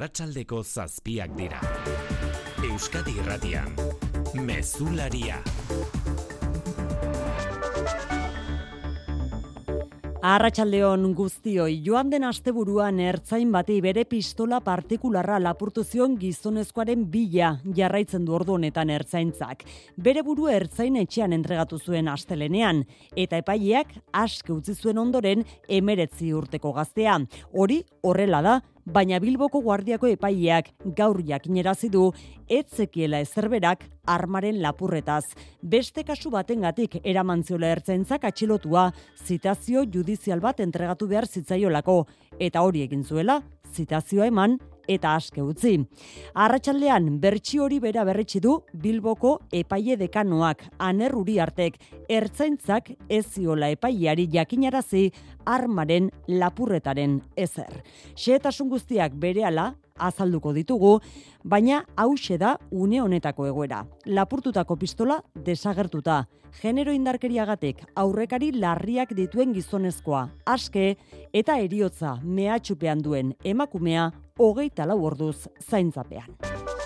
arratsaldeko zazpiak dira. Euskadi irratian, mezularia. Arratxaldeon guztioi, joan den asteburuan ertzain bati bere pistola partikularra lapurtu zion gizonezkoaren bila jarraitzen du ordu honetan ertzaintzak. Bere buru ertzain etxean entregatu zuen astelenean, eta epaileak aske utzi zuen ondoren emeretzi urteko gaztea. Hori horrela da, baina Bilboko guardiako epaileak gaur jakinerazi du etzekiela ezerberak armaren lapurretaz. Beste kasu batengatik eraman ziola ertzaintzak atxilotua zitazio judizial bat entregatu behar zitzaiolako eta hori egin zuela zitazioa eman eta aske utzi. Arratsaldean bertsi hori bera berretsi du Bilboko epaile dekanoak anerruri artek ertzaintzak ez ziola epaileari jakinarazi armaren lapurretaren ezer. Xehetasun guztiak berehala azalduko ditugu, baina hause da une honetako egoera. Lapurtutako pistola desagertuta. Genero indarkeriagatik aurrekari larriak dituen gizonezkoa, aske eta eriotza mehatxupean duen emakumea hogeita lau orduz zaintzapean.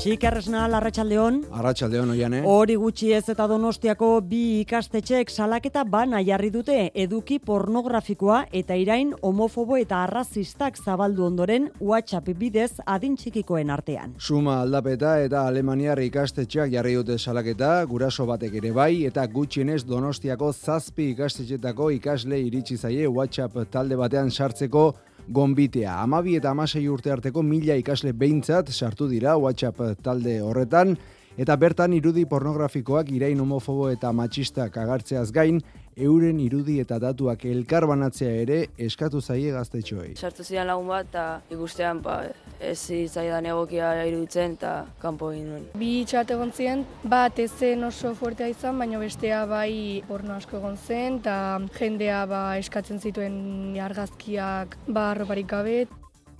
Xikarresna larratxaldeon. Arratxaldeon oian, eh? Hori gutxi ez eta donostiako bi ikastetxek salaketa bana jarri dute eduki pornografikoa eta irain homofobo eta arrazistak zabaldu ondoren WhatsApp bidez adin txikikoen artean. Suma aldapeta eta Alemaniar ikastetxeak jarri dute salaketa, guraso batek ere bai, eta gutxienez donostiako zazpi ikastetxetako ikasle iritsi zaie WhatsApp talde batean sartzeko gonbitea. Amabi eta amasei urte arteko mila ikasle behintzat sartu dira WhatsApp talde horretan, eta bertan irudi pornografikoak irain homofobo eta matxistak agartzeaz gain, euren irudi eta datuak elkar banatzea ere eskatu zaie gaztetxoei. Sartu zidan lagun bat eta ikustean ba, ez zaidan egokia iruditzen eta kanpo egin nuen. Bi txat egon ziren, bat ez zen oso fuertea izan, baina bestea bai porno asko egon zen, eta jendea ba eskatzen zituen argazkiak ba arroparik gabe.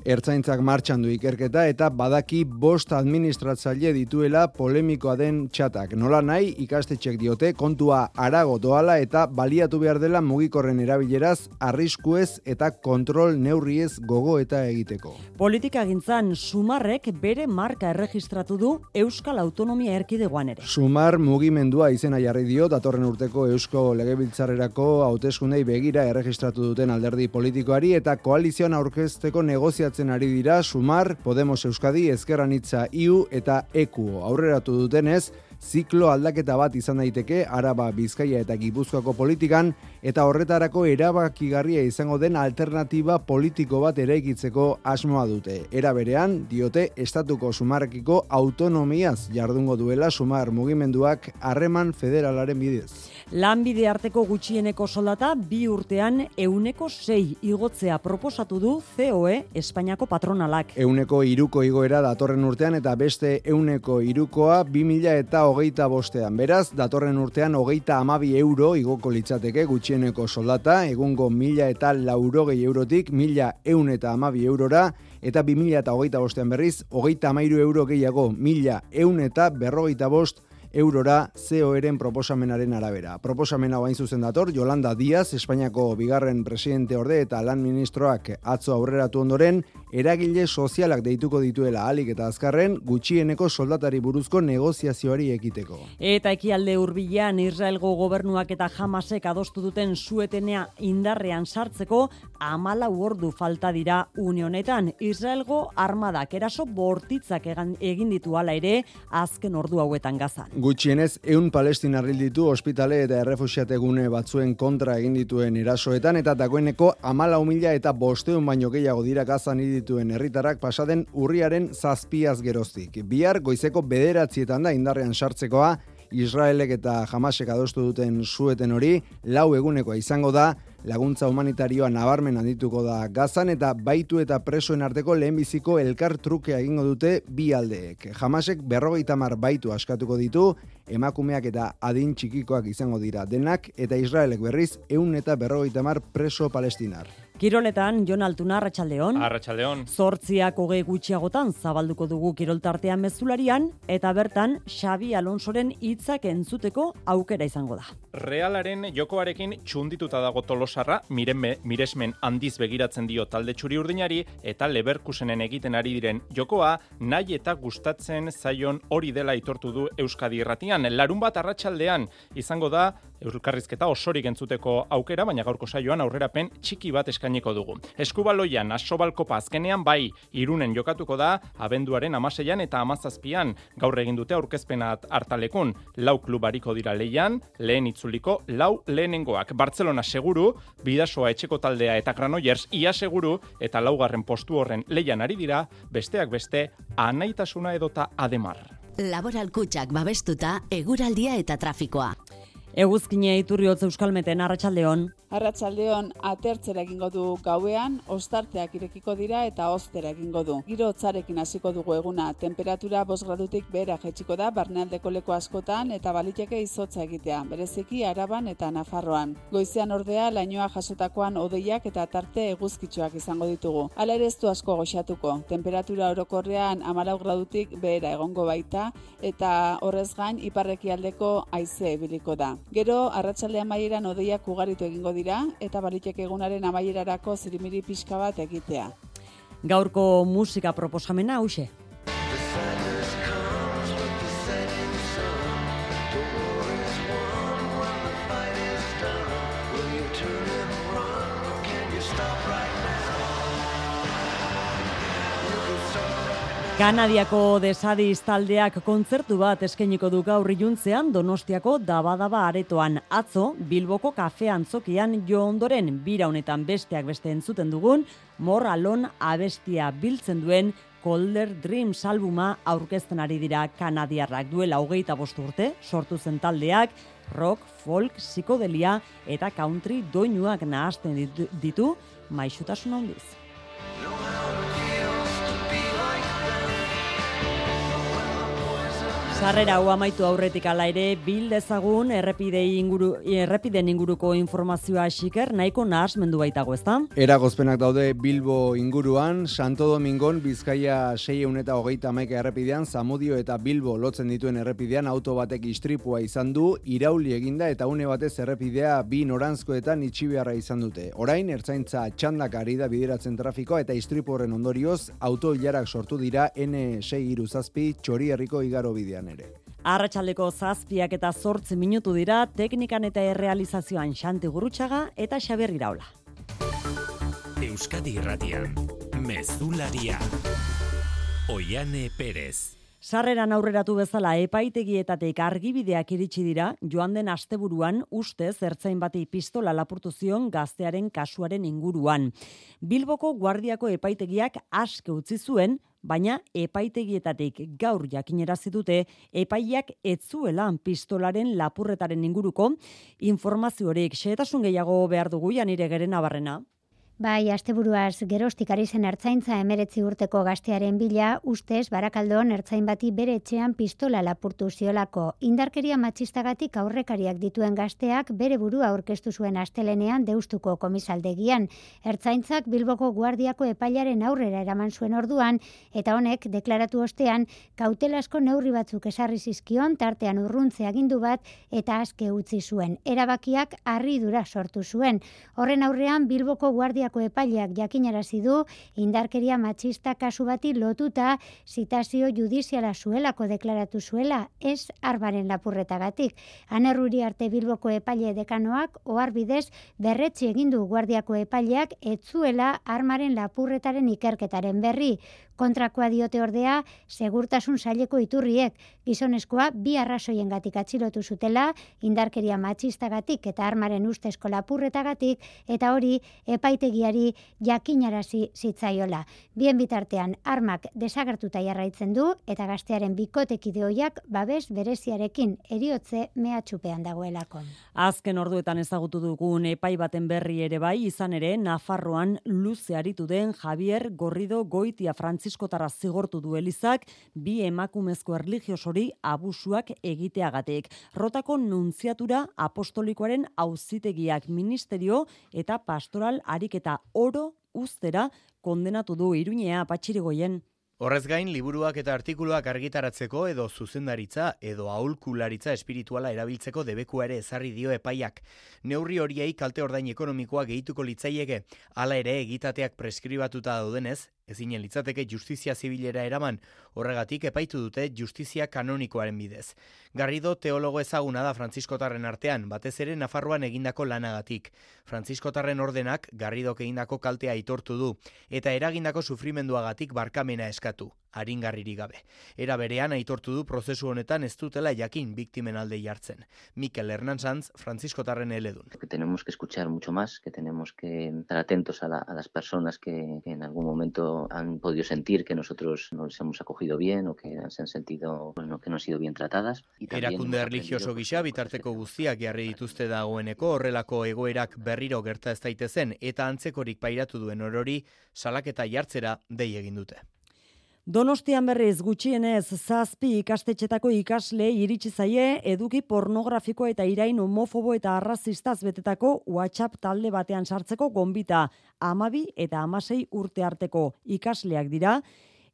Ertzaintzak martxan du ikerketa eta badaki bost administratzaile dituela polemikoa den txatak. Nola nahi ikastetxek diote kontua arago doala eta baliatu behar dela mugikorren erabileraz arriskuez eta kontrol neurriez gogo eta egiteko. Politika gintzan Sumarrek bere marka erregistratu du Euskal Autonomia Erkidegoan ere. Sumar mugimendua izena jarri dio datorren urteko Eusko Legebiltzarrerako hauteskundei begira erregistratu duten alderdi politikoari eta koalizioan aurkezteko negozia negoziatzen ari dira Sumar, Podemos Euskadi, Ezkerranitza IU eta EKU. Aurreratu dutenez, ziklo aldaketa bat izan daiteke Araba, Bizkaia eta Gipuzkoako politikan eta horretarako erabakigarria izango den alternatiba politiko bat eraikitzeko asmoa dute. Era berean, diote estatuko sumarrekiko autonomiaz jardungo duela sumar mugimenduak harreman federalaren bidez. Lanbide arteko gutxieneko soldata bi urtean euneko sei igotzea proposatu du COE Espainiako patronalak. Euneko iruko igoera datorren urtean eta beste euneko irukoa bi mila eta hogeita bostean. Beraz, datorren urtean hogeita amabi euro igoko litzateke gutxieneko soldata, egungo mila eta laurogei eurotik mila eun eta amabi eurora, eta bi mila eta hogeita bostean berriz, hogeita amairu euro gehiago mila eun eta berrogeita bost eurora COEren proposamenaren arabera. Proposamena bain zuzen dator, Yolanda Díaz, Espainiako bigarren presidente orde eta lan ministroak atzo aurreratu ondoren, eragile sozialak deituko dituela alik eta azkarren gutxieneko soldatari buruzko negoziazioari ekiteko. Eta ekialde hurbilan Israelgo gobernuak eta jamasek adostu duten suetenea indarrean sartzeko amala ordu falta dira unionetan. Israelgo armadak eraso bortitzak egin ditu ala ere azken ordu hauetan gazan. Gutxienez, eun palestinar ditu ospitale eta errefusiategune batzuen kontra egin dituen erasoetan eta dagoeneko amala humila eta bosteun baino gehiago dira gazan dituen herritarrak pasaden urriaren zazpiaz geroztik. Bihar goizeko bederatzietan da indarrean sartzekoa, Israelek eta Hamasek adostu duten sueten hori, lau egunekoa izango da, laguntza humanitarioa nabarmen handituko da gazan eta baitu eta presoen arteko lehenbiziko elkar trukea egingo dute bi aldeek. Jamasek berrogeita mar baitu askatuko ditu emakumeak eta adin txikikoak izango dira denak eta Israelek berriz eun eta berrogeita mar preso palestinar. Kiroletan, Jon Altuna, Arratxaldeon. Arratxaldeon. Zortziak hogei gutxiagotan zabalduko dugu kiroltartean mezularian, eta bertan Xabi Alonsoren hitzak entzuteko aukera izango da. Realaren jokoarekin txundituta dago tolosarra, mirenme, miresmen handiz begiratzen dio talde txuri urdinari, eta leberkusenen egiten ari diren jokoa, nahi eta gustatzen zaion hori dela itortu du Euskadi irratian. Larun bat arratsaldean izango da, Euskarrizketa osorik entzuteko aukera, baina gaurko saioan aurrerapen txiki bat eskainiko dugu. Eskubaloian, asobalkopa azkenean bai, irunen jokatuko da, abenduaren amaseian eta amazazpian, gaur egin dute aurkezpenat hartalekun, lau klubariko dira leian, lehen itzuliko, lau lehenengoak. Barcelona seguru, bidasoa etxeko taldea eta Granollers ia seguru, eta laugarren postu horren leian ari dira, besteak beste, anaitasuna edota ademar. Laboral kutsak babestuta, eguraldia eta trafikoa. Eguzkine iturri hotz euskalmeten arratsaldeon. Arratsaldeon atertzera egingo du gauean, ostarteak irekiko dira eta oztera egingo du. Giro hotzarekin hasiko dugu eguna, temperatura 5 gradutik behera jaitsiko da barnealdeko leku askotan eta baliteke izotza egitea, bereziki Araban eta Nafarroan. Goizean ordea lainoa jasotakoan odeiak eta tarte eguzkitxoak izango ditugu. Hala ere ez du asko goxatuko. Temperatura orokorrean 14 gradutik behera egongo baita eta horrez gain iparrekialdeko haize ebiliko da. Gero arratsaldean maieran odeiak ugaritu egingo dira eta baliteke egunaren amaierarako zirimiri pixka bat egitea. Gaurko musika proposamena hause. Kanadiako desadiz taldeak kontzertu bat eskeniko du gaur iluntzean Donostiako dabadaba aretoan atzo Bilboko kafe antzokian jo ondoren bira honetan besteak beste entzuten dugun Moralon abestia biltzen duen Colder Dreams albuma aurkezten ari dira kanadiarrak duela hogeita bost urte, sortu zen taldeak, rock, folk, psikodelia eta country doinuak nahazten ditu, ditu maixutasun handiz. Sarrera hau amaitu aurretik ala ere bil dezagun errepide inguru errepiden inguruko informazioa xiker nahiko nahasmendu baitago, ezta? Eragozpenak daude Bilbo inguruan, Santo Domingon Bizkaia 600 eta hogeita amaika errepidean, Zamudio eta Bilbo lotzen dituen errepidean auto batek istripua izan du, irauli eginda eta une batez errepidea bi norantzkoetan itxibeharra izan dute. Orain, ertzaintza txandak ari da bideratzen trafikoa eta istripu horren ondorioz, auto hilarak sortu dira N6 iruzazpi txori herriko igaro bidean ere. Arratxaldeko zazpiak eta zortzi minutu dira, teknikan eta errealizazioan xanti gurutxaga eta xaber iraula. Euskadi irratian, mezularia. Oiane Perez. Sarreran aurreratu bezala epaitegietatek argibideak iritsi dira, joan den asteburuan ustez ertzain bati pistola lapurtu zion gaztearen kasuaren inguruan. Bilboko guardiako epaitegiak aske utzi zuen, baina epaitegietatik gaur jakinerazi dute epaiak etzuela pistolaren lapurretaren inguruko informazio horiek xehetasun gehiago behar dugu janire geren abarrena. Bai, asteburuaz gerostik ari zen ertzaintza emeretzi urteko gaztearen bila, ustez, barakaldon ertzain bati bere etxean pistola lapurtu ziolako. Indarkeria matxistagatik aurrekariak dituen gazteak bere burua aurkeztu zuen astelenean deustuko komisaldegian. Ertzaintzak Bilboko guardiako epailaren aurrera eraman zuen orduan, eta honek deklaratu ostean, kautelasko neurri batzuk esarri zizkion, tartean urruntze agindu bat, eta aske utzi zuen. Erabakiak harridura sortu zuen. Horren aurrean, Bilboko guardia Espainiako epaileak jakinarazi du indarkeria matxista kasu bati lotuta zitazio judiziala zuelako deklaratu zuela ez arbaren lapurretagatik. Anerruri arte Bilboko epaile dekanoak oharbidez berretzi egin du guardiako epaileak etzuela armaren lapurretaren ikerketaren berri. Kontrakoa diote ordea, segurtasun saileko iturriek, gizonezkoa bi arrazoiengatik atxilotu zutela, indarkeria matxistagatik eta armaren ustezko lapurretagatik, eta hori epaitegiari jakinarazi zitzaiola. Bien bitartean, armak desagertuta jarraitzen du, eta gaztearen bikotekideoiak babes bereziarekin eriotze mehatxupean dagoelako. Azken orduetan ezagutu dugun epai baten berri ere bai, izan ere, Nafarroan luze aritu den Javier Gorrido Goitia Francis Frantziskotara zigortu du Elizak bi emakumezko erligiosori abusuak egiteagatik. Rotako nuntziatura apostolikoaren auzitegiak ministerio eta pastoral ariketa oro ustera kondenatu du Iruñea Patxirigoien. Horrez gain, liburuak eta artikuluak argitaratzeko edo zuzendaritza edo aulkularitza espirituala erabiltzeko debekua ere ezarri dio epaiak. Neurri horiei kalte ordain ekonomikoa gehituko litzaiege, hala ere egitateak preskribatuta daudenez, ezinen litzateke justizia zibilera eraman, horregatik epaitu dute justizia kanonikoaren bidez. Garrido teologo ezaguna da Frantziskotarren artean, batez ere Nafarroan egindako lanagatik. Frantziskotarren ordenak Garridok egindako kaltea aitortu du, eta eragindako sufrimenduagatik barkamena eskatu aringarririk gabe. Era berean aitortu du prozesu honetan ez dutela jakin biktimen alde jartzen. Mikel Hernán Sanz, Francisco Tarren eledun. Que tenemos que escuchar mucho más, que tenemos que estar atentos a, la, a las personas que, que, en algún momento han podido sentir que nosotros no les hemos acogido bien o que se han sentido, bueno, que no han sido bien tratadas. Erakunde religioso gisa bitarteko guztiak jarri dituzte dagoeneko horrelako egoerak berriro gerta ez daitezen eta antzekorik pairatu duen orori salaketa jartzera dei egin dute. Donostian berriz gutxienez zazpi ikastetxetako ikasle iritsi zaie eduki pornografiko eta irain homofobo eta arrazistaz betetako WhatsApp talde batean sartzeko gonbita amabi eta amasei urte arteko ikasleak dira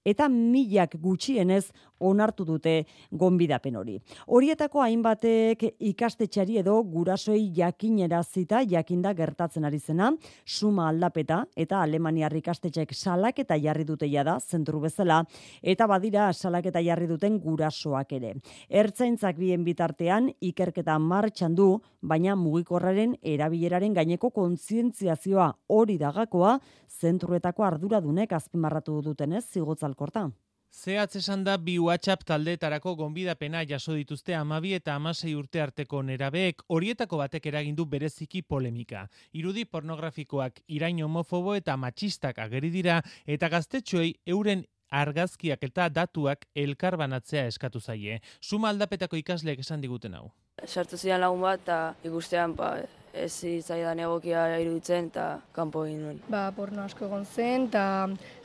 eta milak gutxienez onartu dute gonbidapen hori. Horietako hainbatek ikastetxari edo gurasoi jakinera zita jakinda gertatzen ari zena, suma aldapeta eta Alemaniar ikastetxek salak eta jarri dute jada zentru bezala, eta badira salak eta jarri duten gurasoak ere. Ertzaintzak bien bitartean ikerketa martxan du, baina mugikorraren erabileraren gaineko kontzientziazioa hori dagakoa zentruetako arduradunek azpimarratu dutenez zigotzal alkorta. Zehatz esan da bi WhatsApp taldeetarako gonbidapena jaso dituzte amabi eta amasei urte arteko nerabeek horietako batek eragindu bereziki polemika. Irudi pornografikoak irain homofobo eta matxistak ageri dira eta gaztetxoei euren argazkiak eta datuak elkarbanatzea eskatu zaie. Suma aldapetako ikasleek esan diguten hau. Sartu zidan lagun bat eta ikustean pa, ez zitzaidan egokia iruditzen eta kanpo egin nuen. Ba, porno asko egon zen eta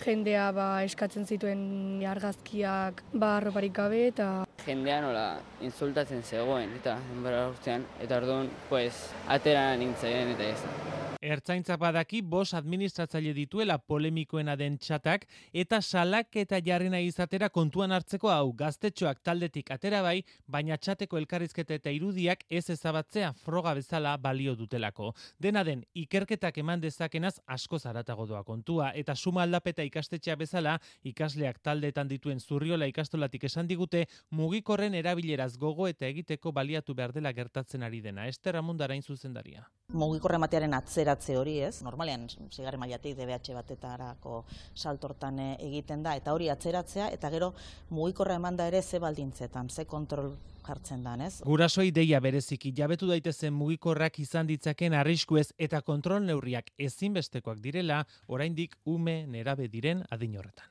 jendea ba, eskatzen zituen argazkiak ba, arroparik gabe eta... Jendea nola insultatzen zegoen eta enbara urtean, eta orduan, pues, atera nintzen eta ez. Ertzaintza badaki bos administratzaile dituela polemikoena den txatak eta salak eta jarrena izatera kontuan hartzeko hau gaztetxoak taldetik atera bai, baina txateko elkarrizketa eta irudiak ez ezabatzea froga bezala balio dutelako. Dena den, ikerketak eman dezakenaz asko zaratago doa kontua eta suma aldapeta ikastetxea bezala ikasleak taldeetan dituen zurriola ikastolatik esan digute mugikorren erabileraz gogo eta egiteko baliatu behar dela gertatzen ari dena. Ester Amundarain zuzendaria. Mugikorren matearen atzera ateratze hori, ez? Normalean sigarri mailatik DBH batetarako saltortan eh, egiten da eta hori atzeratzea eta gero mugikorra emanda ere ze baldintzetan, ze kontrol jartzen da, ez? Gurasoi deia bereziki jabetu daitezen mugikorrak izan ditzaken arriskuez eta kontrol neurriak ezinbestekoak direla, oraindik ume nerabe diren adin horretan.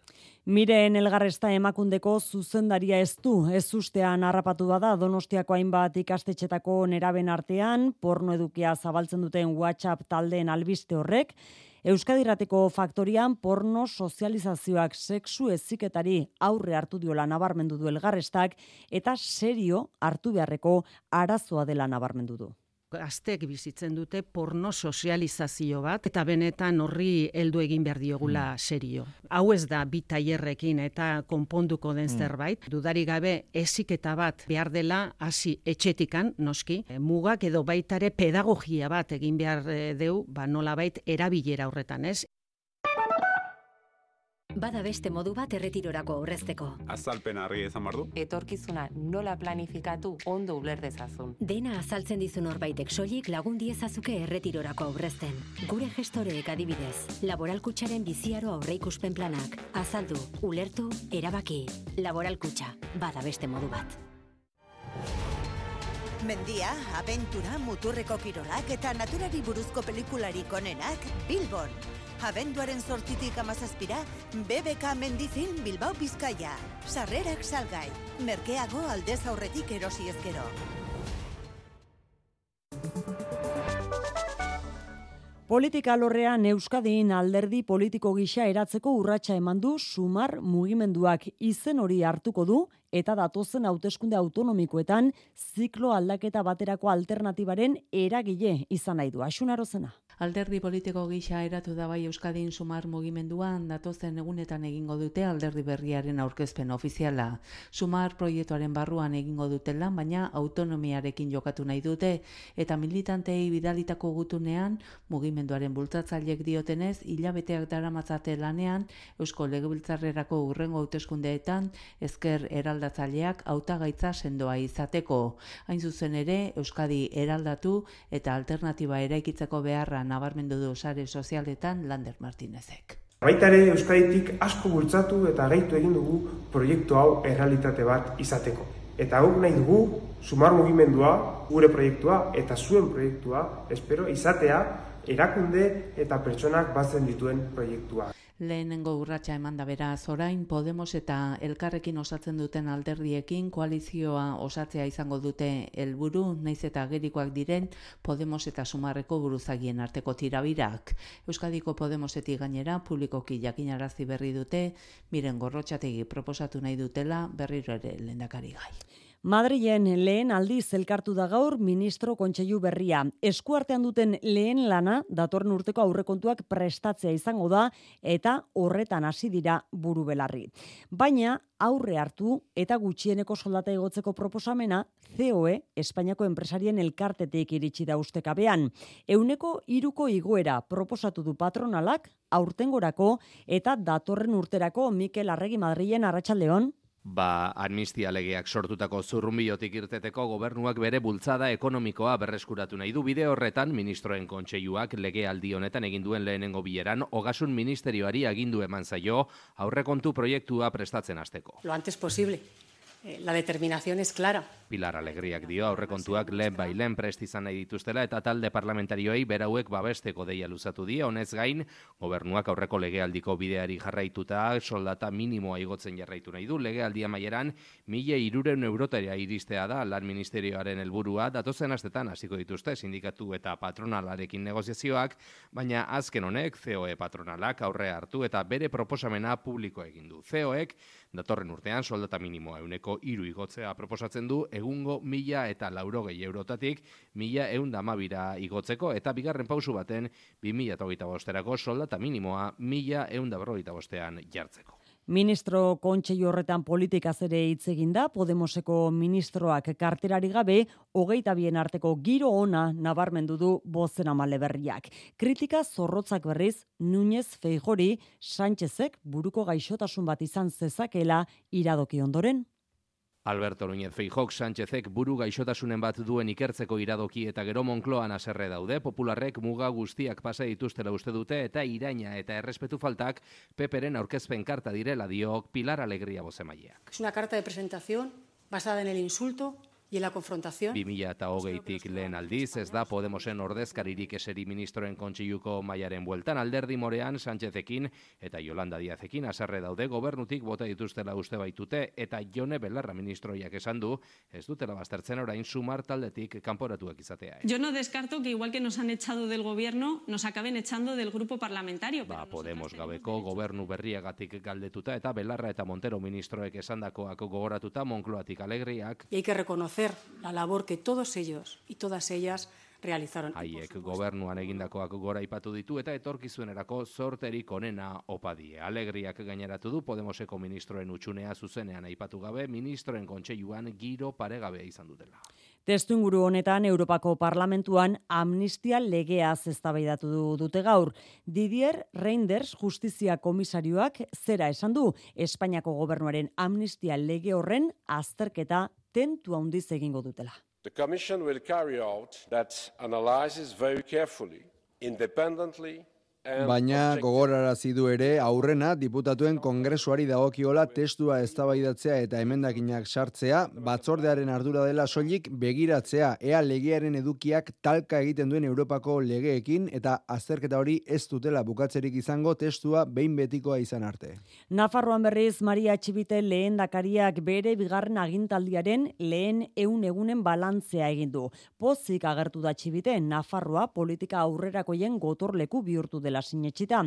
Miren elgarresta emakundeko zuzendaria ez du, ez ustean harrapatu bada Donostiako hainbat ikastetxetako neraben artean, porno edukia zabaltzen duten WhatsApp taldeen albiste horrek, Euskadirateko faktorian porno sozializazioak sexu eziketari aurre hartu diola nabarmendu du elgarrestak eta serio hartu beharreko arazoa dela nabarmendu du gaztek bizitzen dute porno sozializazio bat eta benetan horri heldu egin behar diogula mm. serio. Hau ez da bi tailerrekin eta konponduko den mm. zerbait. Dudari gabe eziketa bat behar dela hasi etxetikan noski. E, mugak edo baitare pedagogia bat egin behar e, deu, ba nolabait erabilera horretan, ez? Bada beste modu bat erretirorako aurrezteko. Azalpen argi ezan bardu. Etorkizuna nola planifikatu ondo uler dezazun. Dena azaltzen dizun horbaitek soilik lagun diezazuke erretirorako aurrezten. Gure gestoreek adibidez, laboralkutsaren biziaro aurreikuspen planak. Azaldu, ulertu, erabaki. Laboralkutsa, bada beste modu bat. Mendia, aventura, muturreko kirolak eta naturari buruzko pelikularik onenak Bilbon. Abenduaren sortitik amazazpira, BBK Mendifilm Bilbao Bizkaia. Sarrerak salgai, merkeago aldez aurretik erosi ezkero. Politika lorrean Euskadin alderdi politiko gisa eratzeko urratsa eman du sumar mugimenduak izen hori hartuko du eta datozen hauteskunde autonomikoetan ziklo aldaketa baterako alternatibaren eragile izan nahi du. Asunarozena. Alderdi politiko gisa eratu da bai Euskadin sumar mugimenduan datozen egunetan egingo dute alderdi berriaren aurkezpen ofiziala. Sumar proiektuaren barruan egingo dute lan, baina autonomiarekin jokatu nahi dute eta militantei bidalitako gutunean mugimenduaren bultzatzailek diotenez hilabeteak daramatzate lanean Eusko Legebiltzarrerako urrengo hauteskundeetan ezker eraldatzaileak hautagaitza sendoa izateko. Hain zuzen ere Euskadi eraldatu eta alternatiba eraikitzeko beharra nabarmendu du sare sozialetan Lander Martinezek. Baita ere Euskaditik asko bultzatu eta gaitu egin dugu proiektu hau errealitate bat izateko. Eta guk nahi dugu, sumar mugimendua, gure proiektua eta zuen proiektua, espero, izatea, erakunde eta pertsonak batzen dituen proiektua. Lehenengo urratsa eman da beraz orain Podemos eta elkarrekin osatzen duten alderdiekin koalizioa osatzea izango dute helburu naiz eta gerikoak diren Podemos eta Sumarreko buruzagien arteko tirabirak. Euskadiko Podemosetik gainera publikoki jakinarazi berri dute miren gorrotxategi proposatu nahi dutela berriro ere lehendakari gai. Madrilen lehen aldiz elkartu da gaur ministro kontseilu berria. Eskuartean duten lehen lana datorren urteko aurrekontuak prestatzea izango da eta horretan hasi dira buru belarri. Baina aurre hartu eta gutxieneko soldata igotzeko proposamena COE, Espainiako enpresarien elkartetik iritsi da ustekabean. Euneko iruko igoera proposatu du patronalak aurtengorako eta datorren urterako Mikel Arregi Madrilen Arratsaldeon Ba, amnistia legeak sortutako zurrumbiotik irteteko gobernuak bere bultzada ekonomikoa berreskuratu nahi du bide horretan ministroen kontseiluak legealdi honetan egin duen lehenengo bileran ogasun ministerioari agindu eman zaio aurrekontu proiektua prestatzen hasteko. Lo antes posible. Eh, la determinación es clara. Pilar Alegriak dio aurrekontuak lehen bai lehen prest izan nahi dituztela eta talde parlamentarioei berauek babesteko deia luzatu die. Honez gain gobernuak aurreko legealdiko bideari jarraituta soldata minimoa igotzen jarraitu nahi du. Legealdia mila iruren eurotera iristea da lan ministerioaren helburua. Datozen astetan hasiko dituzte sindikatu eta patronalarekin negoziazioak baina azken honek COE patronalak aurre hartu eta bere proposamena publiko egin du. COEk datorren urtean soldata minimoa euneko iru igotzea proposatzen du egungo mila eta laurogei eurotatik mila eun damabira igotzeko eta bigarren pausu baten bi mila eta bosterako soldata minimoa mila eun da bostean jartzeko. Ministro kontseilu horretan politika zere hitz da Podemoseko ministroak karterari gabe hogeita bien arteko giro ona nabarmendu du bozen amale berriak. Kritika zorrotzak berriz Núñez Feijori Sánchezek buruko gaixotasun bat izan zezakela iradoki ondoren. Alberto Núñez Feijok Sánchezek buru gaixotasunen bat duen ikertzeko iradoki eta gero Moncloan haserre daude, popularrek muga guztiak pasa dituztela uste dute eta iraina eta errespetu faltak peperen aurkezpen karta direla dio Pilar Alegria bozemaileak. Es una carta de presentación basada en el insulto y en la confrontación. 2000 eta hogeitik lehen aldiz, ez da Podemosen ordezkaririk eseri ministroen kontseiluko mailaren bueltan alderdi morean Sánchezekin eta Yolanda Diazekin azarre daude gobernutik bota dituztela uste baitute eta Jone Belarra ministroiak esan du ez dutela baztertzen orain sumar taldetik kanporatuak izatea. Eh? Yo no descarto que igual que nos han echado del gobierno, nos acaben echando del grupo parlamentario. Ba, Podemos gabeko gobernu berriagatik galdetuta eta Belarra eta Montero ministroek esandakoak gogoratuta Moncloatik alegriak. Y hay que reconocer la labor que todos ellos y todas ellas realizaron. Haiek gobernuan egindakoak gora ipatu ditu eta etorkizunerako zorterik onena opadie. Alegriak gaineratu du Podemoseko ministroen utxunea zuzenean aipatu gabe, ministroen kontseiluan giro paregabe izan dutela. Testu inguru honetan Europako Parlamentuan amnistia legea eztabaidatu du dute gaur. Didier Reinders justizia komisarioak zera esan du Espainiako gobernuaren amnistia lege horren azterketa tentu handiz egingo dutela. The Commission will carry out that analysis very carefully, independently Baina gogorarazi du ere aurrena diputatuen kongresuari dagokiola testua eztabaidatzea eta emendakinak sartzea, batzordearen ardura dela soilik begiratzea ea legearen edukiak talka egiten duen Europako legeekin eta azterketa hori ez dutela bukatzerik izango testua behin betikoa izan arte. Nafarroan berriz Maria Txibite lehen dakariak bere bigarren agintaldiaren lehen eun egunen balantzea egin du. Pozik agertu da Txibite Nafarroa politika aurrerakoien gotorleku bihurtu dela dela sinetxita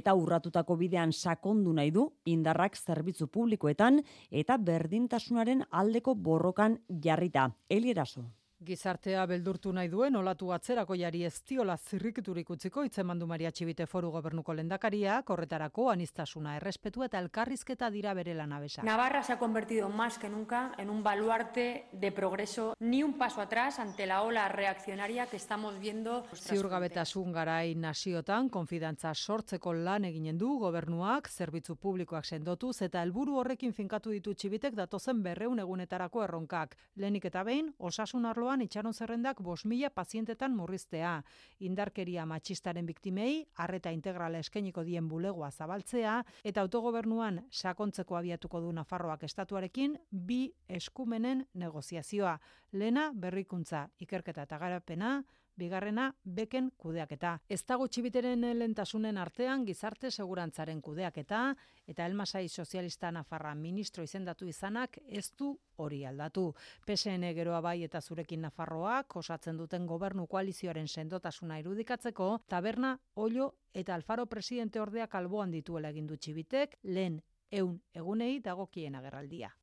eta urratutako bidean sakondu nahi du indarrak zerbitzu publikoetan eta berdintasunaren aldeko borrokan jarrita. Elieraso. Gizartea beldurtu nahi duen olatu atzerako jari ez diola zirrikiturik utziko itzemandu Maria Txibite foru gobernuko lendakaria, korretarako anistasuna errespetu eta elkarrizketa dira bere lanabesa. Navarra se ha convertido más que nunca en un baluarte de progreso, ni un paso atrás ante la ola reaccionaria que estamos viendo. Ziurgabetasun garai nasiotan, konfidantza sortzeko lan eginen du gobernuak, zerbitzu publikoak sendotuz eta helburu horrekin finkatu ditu Txibitek datozen berreun egunetarako erronkak. Lenik eta behin, osasun arlo arloan itxaron zerrendak bos mila pazientetan murriztea. Indarkeria matxistaren biktimei, arreta integrala eskeniko dien bulegoa zabaltzea, eta autogobernuan sakontzeko abiatuko du Nafarroak estatuarekin bi eskumenen negoziazioa. Lena berrikuntza, ikerketa eta garapena, bigarrena beken kudeaketa. Ez dago txibiteren lentasunen artean gizarte segurantzaren kudeaketa eta elmasai sozialista nafarra ministro izendatu izanak ez du hori aldatu. PSN geroa bai eta zurekin nafarroak osatzen duten gobernu koalizioaren sendotasuna irudikatzeko taberna, olio eta alfaro presidente ordeak alboan dituela egin du txibitek lehen eun egunei dagokien agerraldia.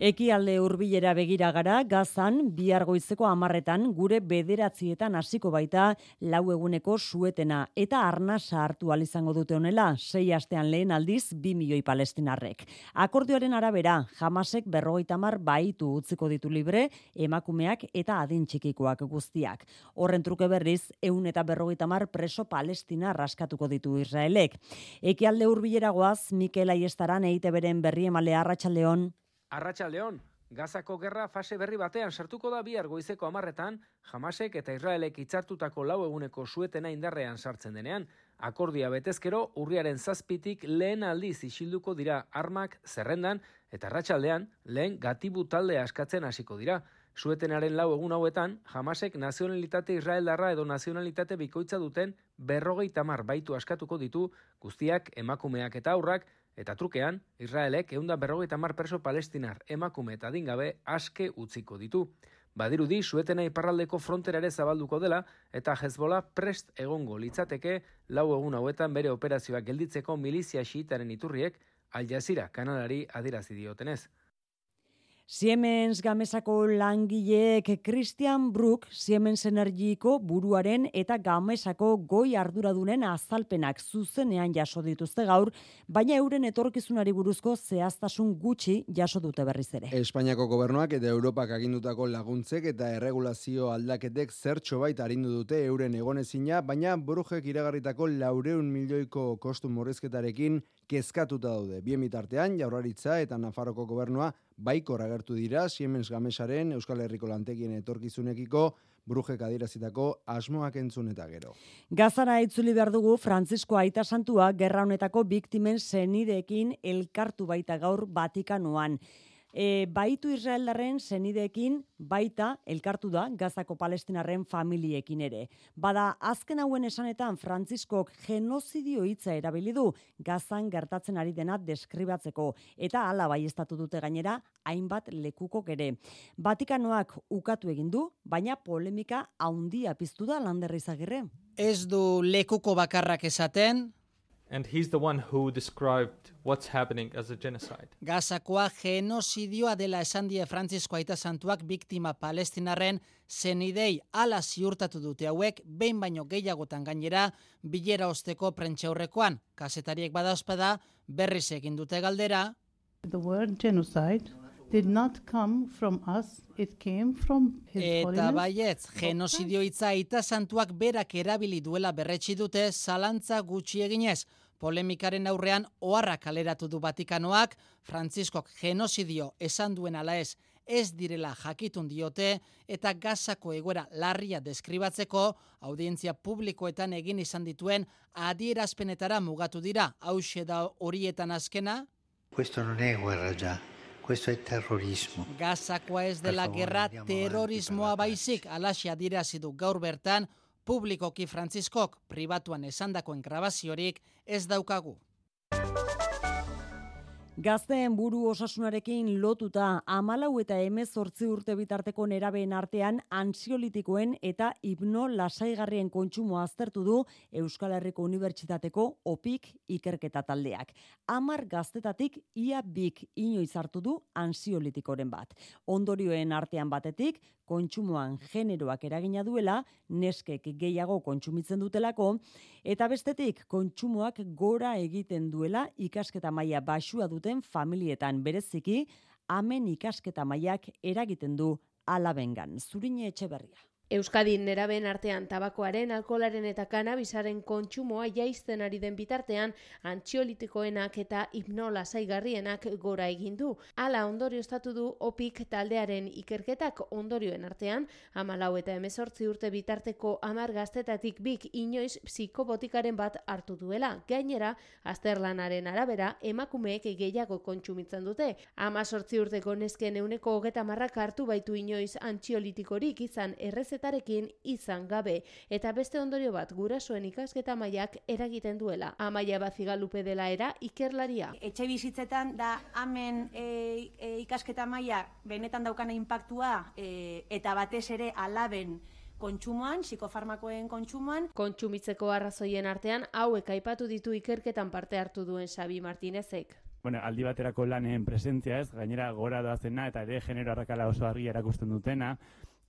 Ekialde hurbilera begira gara, gazan, bihar goizeko amarretan, gure bederatzietan hasiko baita lau eguneko suetena. Eta arnasa hartu izango dute honela, sei astean lehen aldiz, bi milioi palestinarrek. Akordioaren arabera, jamasek berrogeita mar baitu utziko ditu libre, emakumeak eta adin txikikoak guztiak. Horren truke berriz, eun eta berrogeita mar preso palestina raskatuko ditu Israelek. Ekialde hurbilera goaz, Mikel Aiestaran eite beren berri emale arratsaldeon. Arratxa León, Gazako gerra fase berri batean sartuko da bihar goizeko amarretan, jamasek eta Israelek itzartutako lau eguneko suetena indarrean sartzen denean, akordia betezkero urriaren zazpitik lehen aldiz isilduko dira armak zerrendan eta arratsaldean lehen gatibu talde askatzen hasiko dira. Suetenaren lau egun hauetan, jamasek nazionalitate israeldarra edo nazionalitate bikoitza duten berrogei tamar baitu askatuko ditu, guztiak emakumeak eta aurrak, Eta trukean, Israelek eunda berrogeita mar perso palestinar emakume eta dingabe aske utziko ditu. Badirudi, suetena iparraldeko fronterare zabalduko dela eta Hezbola prest egongo litzateke lau egun hauetan bere operazioak gelditzeko milizia xiitaren iturriek Al Jazeera kanalari adirazi diotenez. Siemens Gamesako langileek Christian Brook Siemens Energiko buruaren eta Gamesako goi arduradunen azalpenak zuzenean jaso dituzte gaur, baina euren etorkizunari buruzko zehaztasun gutxi jaso dute berriz ere. Espainiako gobernuak eta Europak agindutako laguntzek eta erregulazio aldaketek zertxo bait arindu dute euren egonezina, baina Brookek iragarritako laureun milioiko kostu morrizketarekin kezkatuta daude. Bien bitartean, jaurlaritza eta Nafarroko gobernua baiko agertu dira Siemens Gamesaren Euskal Herriko lantegien etorkizunekiko brujek adierazitako asmoak entzun eta gero. Gazara itzuli behar dugu Francisco Aita Santua gerra honetako biktimen zenideekin elkartu baita gaur Vatikanoan. E, baitu Israeldarren zenideekin baita elkartu da gazako palestinarren familiekin ere. Bada azken hauen esanetan Frantziskok genozidio hitza erabili du gazan gertatzen ari dena deskribatzeko eta hala bai estatu dute gainera hainbat lekukok ere. Vatikanoak ukatu egin du, baina polemika haundia piztu da landerrizagirre. Ez du lekuko bakarrak esaten, and he's the one who described what's happening as a genocide. Gazakoa genozidioa dela esan die Frantzisko Aita Santuak biktima palestinarren zenidei ala ziurtatu dute hauek behin baino gehiagotan gainera bilera osteko prentxaurrekoan. Kasetariek badauzpada berriz egin dute galdera. The word genocide did not come from us, it came from his Eta baietz, genozidio hitza Aita Santuak berak erabili duela berretsi dute zalantza gutxi eginez polemikaren aurrean oharra kaleratu du Vatikanoak, Frantziskok genozidio esan duen ala ez ez direla jakitun diote eta gazako egoera larria deskribatzeko audientzia publikoetan egin izan dituen adierazpenetara mugatu dira. Hau da horietan azkena? Questo non è guerra già. Questo è terrorismo. Gazakoa ez dela gerra terrorismoa baizik alaxia dirazi du gaur bertan publikoki Frantziskok pribatuan esandakoen grabaziorik ez daukagu. Gazteen buru osasunarekin lotuta amalau eta emezortzi urte bitarteko nerabeen artean ansiolitikoen eta hipno lasaigarrien kontsumo aztertu du Euskal Herriko Unibertsitateko opik ikerketa taldeak. Amar gaztetatik ia bik inoiz hartu du ansiolitikoren bat. Ondorioen artean batetik, kontsumoan generoak eragina duela, neskek gehiago kontsumitzen dutelako, eta bestetik kontsumoak gora egiten duela ikasketa maila basua duten familietan bereziki, amen ikasketa mailak eragiten du alabengan. Zurine etxe berria. Euskadin neraben artean tabakoaren, alkolaren eta kanabisaren kontsumoa jaizten ari den bitartean antxiolitikoenak eta hipnola zaigarrienak gora egin du. Hala ondorio estatu du opik taldearen ikerketak ondorioen artean, amalau eta emezortzi urte bitarteko amar gaztetatik bik inoiz psikobotikaren bat hartu duela. Gainera, azterlanaren arabera, emakumeek gehiago kontsumitzen dute. Ama sortzi urteko nesken euneko hogeta marrak hartu baitu inoiz antxiolitikorik izan errezet ikasketarekin izan gabe eta beste ondorio bat gurasoen ikasketa mailak eragiten duela. Amaia Bazigalupe dela era ikerlaria. Etxe bizitzetan da hemen e, e, ikasketa maila benetan daukana inpaktua e, eta batez ere alaben kontsumoan, psikofarmakoen kontsumoan. Kontsumitzeko arrazoien artean hauek aipatu ditu ikerketan parte hartu duen Xabi Martinezek. Bueno, aldi baterako lanen presentzia ez, gainera gora doazena eta ere genero arrakala oso argi erakusten dutena,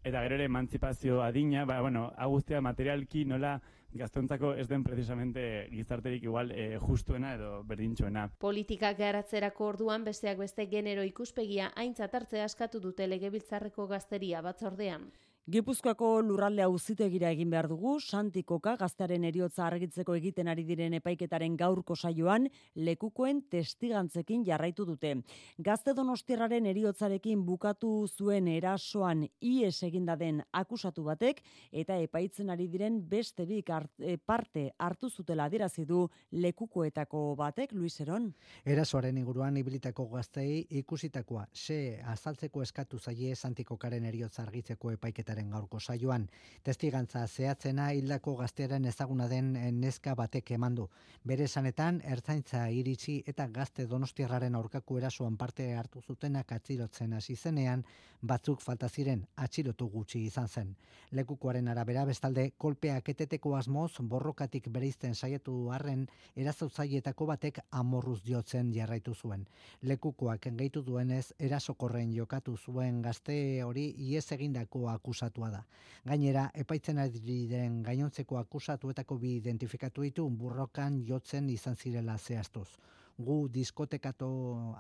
Eta gero ere emantzipazio adina, ba, bueno, agustia materialki nola gaztontzako ez den precisamente gizarterik igual e, justuena edo berdintxoena. Politikak garatzerako orduan besteak beste genero ikuspegia aintzat hartzea askatu dute legebiltzarreko gazteria batzordean. Gipuzkoako lurralde auzitegira egin behar dugu, Santikoka gaztearen eriotza argitzeko egiten ari diren epaiketaren gaurko saioan lekukoen testigantzekin jarraitu dute. Gazte donostirraren eriotzarekin bukatu zuen erasoan ies eginda den akusatu batek eta epaitzen ari diren beste bik e, parte hartu zutela adierazi du lekukoetako batek, Luis Eron. Erasoaren inguruan ibilitako gaztei ikusitakoa, se azaltzeko eskatu zaie Santikokaren eriotza argitzeko epaiketa epaiketaren gaurko saioan. Testigantza zehatzena hildako gaztearen ezaguna den neska batek emandu. Bere esanetan, ertzaintza iritsi eta gazte donostiarraren aurkako erasoan parte hartu zutenak atzilotzen hasi zenean, batzuk falta ziren atxilotu gutxi izan zen. Lekukoaren arabera bestalde, kolpeak eteteko asmoz borrokatik bereizten saiatu arren, erazotzaietako batek amorruz jotzen jarraitu zuen. Lekukoak engeitu duenez, erasokorren jokatu zuen gazte hori iez egindako akusa akusatua da. Gainera, epaitzen ari diren gainontzeko akusatuetako bi identifikatu ditu burrokan jotzen izan zirela zehaztuz. Gu diskotekato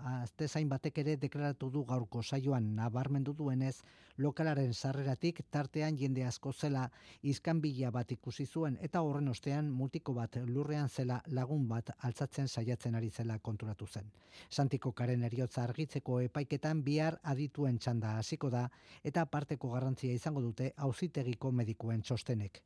azte zain batek ere deklaratu du gaurko saioan nabarmendu duenez, lokalaren sarreratik tartean jende asko zela izkanbila bat ikusi zuen eta horren ostean multiko bat lurrean zela lagun bat altzatzen saiatzen ari zela konturatu zen. Santiko karen eriotza argitzeko epaiketan bihar adituen txanda hasiko da eta parteko garrantzia izango dute auzitegiko medikuen txostenek.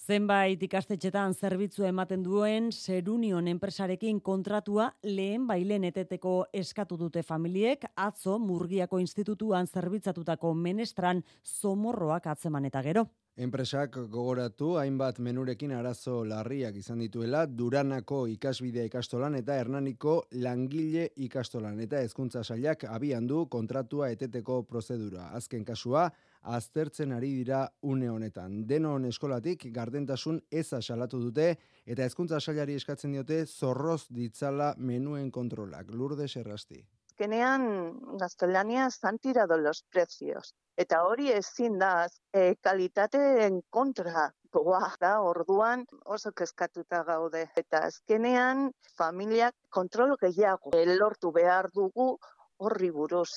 Zenbait ikastetxetan zerbitzu ematen duen Serunion enpresarekin kontratua lehen bailen eteteko eskatu dute familiek atzo Murgiako Institutuan zerbitzatutako menestran somorroak atzeman eta gero. Enpresak gogoratu hainbat menurekin arazo larriak izan dituela Duranako ikasbidea ikastolan eta Hernaniko langile ikastolan eta hezkuntza sailak abian du kontratua eteteko prozedura. Azken kasua aztertzen ari dira une honetan. Denon eskolatik gardentasun eza salatu dute eta hezkuntza sailari eskatzen diote zorroz ditzala menuen kontrolak. Lurde serrasti. Kenean gaztelania han tirado los precios. Eta hori ezin da e, kalitateen kontra goa da orduan oso kezkatuta gaude. Eta azkenean familiak kontrol gehiago lortu behar dugu horri buruz.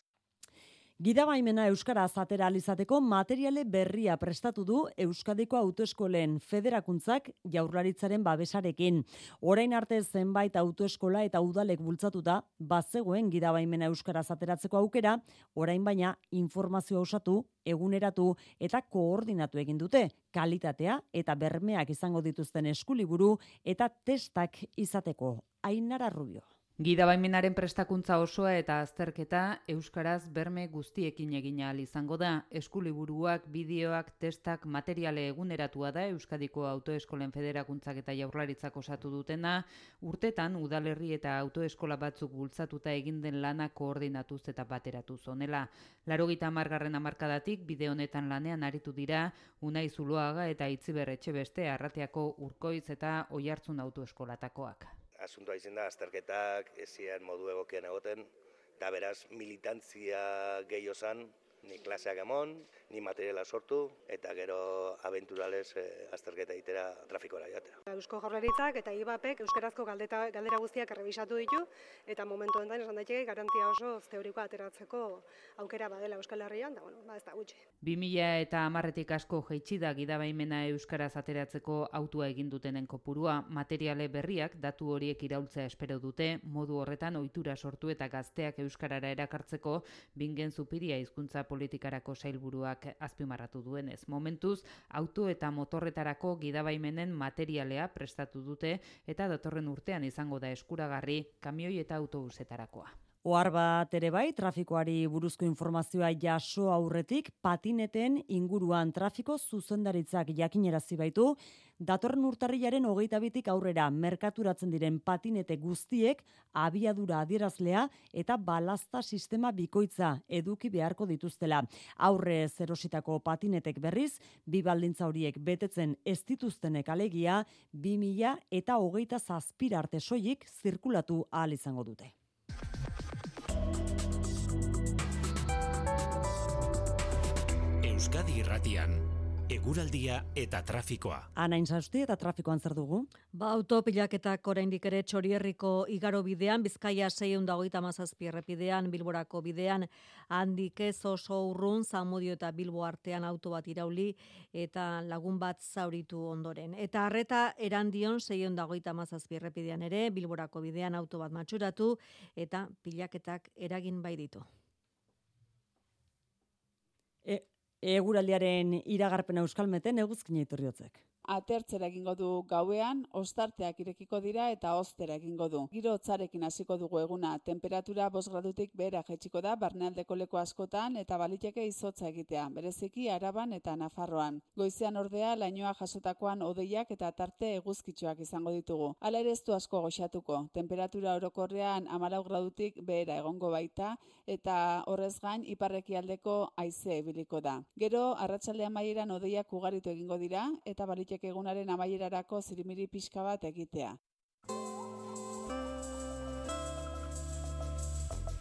Gidabaimena Euskara azatera alizateko materiale berria prestatu du Euskadiko autoeskolen federakuntzak jaurlaritzaren babesarekin. Orain arte zenbait autoeskola eta udalek bultzatuta, bazegoen gidabaimena Euskara azateratzeko aukera, orain baina informazioa osatu, eguneratu eta koordinatu egin dute, kalitatea eta bermeak izango dituzten eskuliburu eta testak izateko. Ainara Rubio. Gidabaimenaren prestakuntza osoa eta azterketa euskaraz berme guztiekin egin ahal izango da. Eskuliburuak, bideoak, testak, materiale eguneratua da Euskadiko Autoeskolen Federakuntzak eta Jaurlaritzak osatu dutena, urtetan udalerri eta autoeskola batzuk bultzatuta egin den lana koordinatuz eta bateratu zonela. Larogita margarren amarkadatik bide honetan lanean aritu dira Unai Zuloaga eta Itziber Etxebeste arrateako urkoiz eta oihartzun autoeskolatakoak asuntoa izin da, azterketak ezien modu egokian egoten, eta beraz militantzia gehiozan, ni klaseak emon, ni materiala sortu eta gero abenturales e, azterketa itera trafikora joatea. Eusko Jaurlaritzak eta IBAPek euskarazko galdeta, galdera guztiak errebisatu ditu eta momentu honetan esan daiteke garantia oso teorikoa ateratzeko aukera badela Euskal Herrian, da bueno, ba ez da gutxi. 2000 eta amarretik asko jeitsi da gidabaimena euskaraz ateratzeko autua egin dutenen kopurua, materiale berriak datu horiek iraultzea espero dute, modu horretan ohitura sortu eta gazteak euskarara erakartzeko bingen zupiria hizkuntza politikarako sailburuak azpimarratu duenez. Momentuz, auto eta motorretarako gidabaimenen materialea prestatu dute eta datorren urtean izango da eskuragarri kamioi eta autobusetarakoa. Ohar bat ere bai, trafikoari buruzko informazioa jaso aurretik, patineten inguruan trafiko zuzendaritzak jakinerazi baitu, datorren urtarrilaren hogeita bitik aurrera merkaturatzen diren patinete guztiek abiadura adierazlea eta balazta sistema bikoitza eduki beharko dituztela. Aurre zerositako patinetek berriz, bi baldintza horiek betetzen ez dituztenek alegia, bi mila eta hogeita zazpira arte soilik zirkulatu ahal izango dute. Euskadi Irratian eguraldia eta trafikoa. Anain zausti eta trafikoan zer dugu? Ba, autopilaketak oraindik ere txorierriko igaro bidean, bizkaia seion dagoita mazazpi errepidean, bilborako bidean, handik ez oso urrun, zamudio eta bilbo artean auto bat irauli, eta lagun bat zauritu ondoren. Eta harreta erandion seion dagoita mazazpi errepidean ere, bilborako bidean auto bat matxuratu, eta pilaketak eragin bai ditu. E, eguraldiaren iragarpena euskalmeten eguzkin iturriotzek atertzera egingo du gauean, ostarteak irekiko dira eta ostera egingo du. Giro hotzarekin hasiko dugu eguna, temperatura 5 gradutik behera jaitsiko da barnealdeko leku askotan eta baliteke izotza egitea, bereziki Araban eta Nafarroan. Goizean ordea lainoa jasotakoan odeiak eta tarte eguzkitxoak izango ditugu. Hala ere ez du asko goxatuko. Temperatura orokorrean 14 gradutik behera egongo baita eta horrez gain iparrekialdeko haize ebiliko da. Gero arratsaldean maieran odeiak ugaritu egingo dira eta baliteke daiteke egunaren amaierarako zirimiri pixka bat egitea.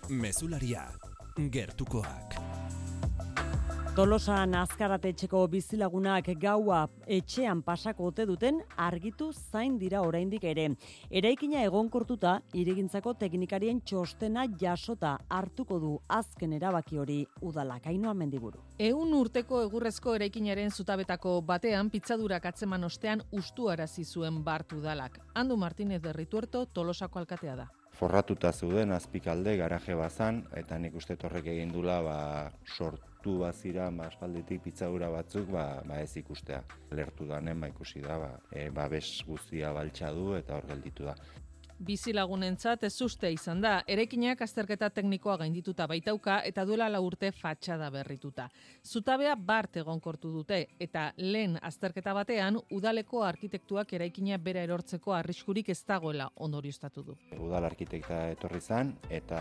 Mesularia, gertukoak. Tolosan azkaratetxeko bizilagunak gaua etxean pasako ote duten argitu zain dira oraindik ere. Eraikina egonkortuta irigintzako teknikarien txostena jasota hartuko du azken erabaki hori udalak ainoa mendiburu. Eun urteko egurrezko eraikinaren zutabetako batean pizzadurak atzeman ostean ustuarazi zuen bartu udalak. Andu Martinez de Rituerto Tolosako alkatea da forratuta zeuden azpikalde garaje bazan eta nik uste torrek egin dula ba, sortu bazira ba, aspalditik pitzadura batzuk ba, ba ez ikustea. Lertu danen ba, ikusi da, ba, e, ba bes guztia baltsa du eta hor gelditu da bizilagunentzat ez uste izan da. Erekinak azterketa teknikoa gaindituta baitauka eta duela la urte fatxada berrituta. Zutabea bart egonkortu dute eta lehen azterketa batean udaleko arkitektuak eraikina bera erortzeko arriskurik ez dagoela ondorioztatu du. Udal arkitekta etorri zan eta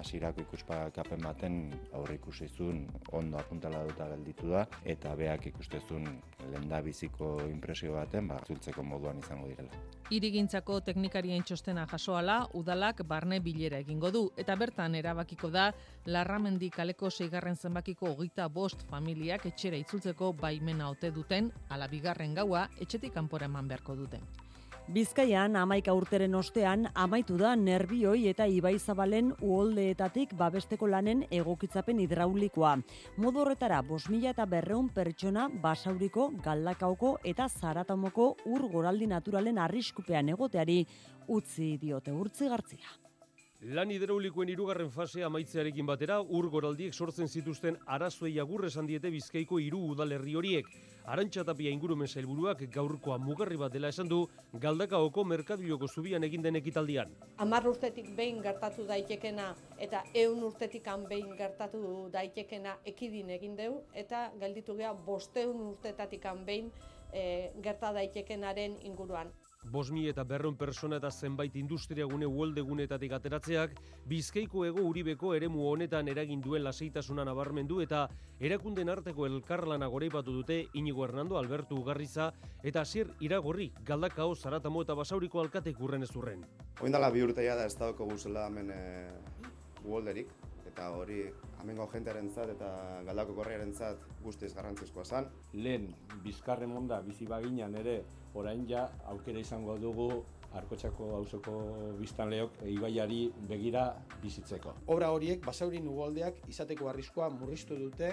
hasirako ikuspakapen baten aurre ikusizun ondo apuntala duta gelditu da eta beak ikustezun lenda biziko impresio baten ba, zultzeko moduan izango direla. Irigintzako teknikarien txostena jasoala, udalak barne bilera egingo du, eta bertan erabakiko da, larramendi kaleko seigarren zenbakiko hogeita bost familiak etxera itzultzeko baimena ote duten, ala bigarren gaua, etxetik kanpora eman beharko duten. Bizkaian amaika urteren ostean amaitu da nerbioi eta ibaizabalen uoldeetatik babesteko lanen egokitzapen hidraulikoa. Modu horretara, bos mila eta berreun pertsona basauriko, galdakaoko eta zaratamoko ur goraldi naturalen arriskupean egoteari utzi diote urtzi gartzia. Lan hidraulikoen irugarren fasea amaitzearekin batera, ur goraldiek sortzen zituzten arazoei esan diete bizkaiko hiru udalerri horiek. Arantxatapia ingurumen zailburuak gaurkoa mugarri bat dela esan du galdakaoko merkadiloko zubian egin den ekitaldian. Amar urtetik behin gertatu daitekena eta eun urtetik behin gertatu daitekena ekidin egin deu eta gelditu geha bosteun urtetatik behin e, gerta daitekenaren inguruan. Bosmi eta berron persona eta zenbait industriagune uoldegunetatik ateratzeak, bizkaiko ego uribeko eremu honetan eragin duen laseitasuna nabarmendu eta erakunden arteko elkarlana goreipatu dute Inigo Hernando Albertu Ugarriza eta Asier Iragorri galdakao zaratamo eta basauriko alkatek urren ez urren. Oindala bi urteia da ez dauko guzela hemen e, uolderik, eta hori amengo jentearen zat eta galdako korriaren zat guztiz garrantzizkoa zan. Lehen, bizkarren monda bizi baginan ere, orain ja, aukera izango dugu Arkotxako hausoko biztanleok ibaiari begira bizitzeko. Obra horiek, basaurin ugoldeak izateko arriskoa murriztu dute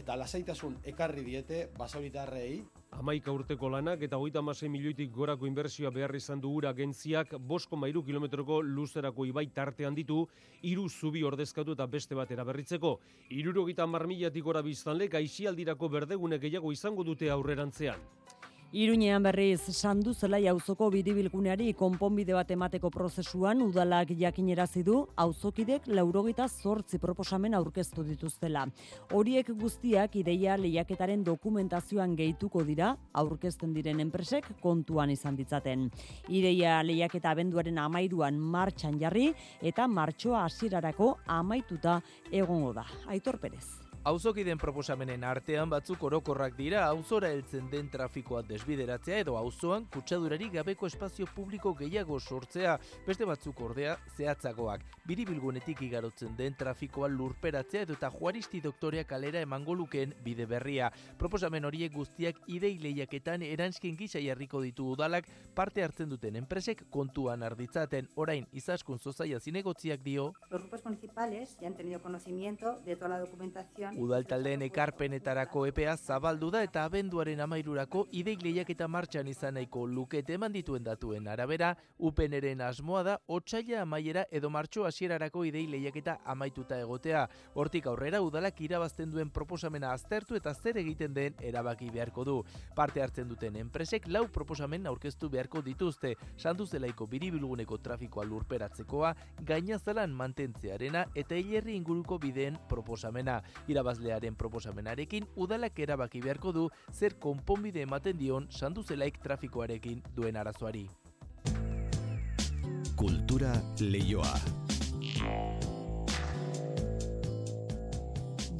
eta lasaitasun ekarri diete basauritarrei. Amaika urteko lanak eta hogeita masei milioitik gorako inbertsioa behar izan du ura agentziak bosko mairu kilometroko luzerako ibai tartean ditu, iru zubi ordezkatu eta beste batera berritzeko. Iruro gita marmilatik gora biztanlek aixialdirako berdegune gehiago izango dute aurrerantzean. Iruñean berriz sandu zelai auzoko biribilguneari konponbide bat emateko prozesuan udalak jakinerazi du auzokidek laurogita zortzi proposamen aurkeztu dituztela. Horiek guztiak ideia lehiaketaren dokumentazioan gehituko dira aurkezten diren enpresek kontuan izan ditzaten. Ideia lehiaketa abenduaren amairuan martxan jarri eta martxoa hasierarako amaituta egongo da. Aitor Perez. Auzokiden proposamenen artean batzuk orokorrak dira auzora heltzen den trafikoa desbideratzea edo auzoan kutsadurari gabeko espazio publiko gehiago sortzea, beste batzuk ordea zehatzagoak. Biribilgunetik igarotzen den trafikoa lurperatzea edo eta juaristi doktorea kalera emango lukeen bide berria. Proposamen horiek guztiak idei lehiaketan eranskin gisa jarriko ditu udalak parte hartzen duten enpresek kontuan arditzaten orain izaskun zozaia zinegotziak dio. Los grupos municipales ya han tenido conocimiento de toda la documentación Udaltaldeen ekarpenetarako EPA zabaldu da eta abenduaren amairurako ideik lehiak eta martxan izan nahiko lukete eman dituen datuen arabera, upeneren asmoa da otxaila amaiera edo martxo hasierarako idei eta amaituta egotea. Hortik aurrera udalak irabazten duen proposamena aztertu eta zer egiten den erabaki beharko du. Parte hartzen duten enpresek lau proposamen aurkeztu beharko dituzte, sandu zelaiko biribilguneko trafikoa lurperatzekoa, gainazalan mantentzearena eta hilerri inguruko bideen proposamena. Irabazlearen proposamenarekin udalak erabaki beharko du zer konponbide ematen dion sandu zelaik trafikoarekin duen arazoari. Kultura leioa.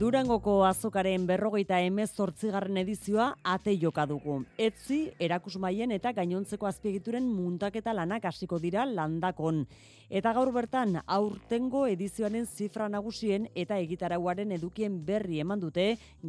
Durangoko azokaren berrogeita emez zortzigarren edizioa ate joka dugu. Etzi, erakusmaien eta gainontzeko azpiegituren muntaketa lanak hasiko dira landakon. Eta gaur bertan, aurtengo edizioaren zifra nagusien eta egitarauaren edukien berri eman dute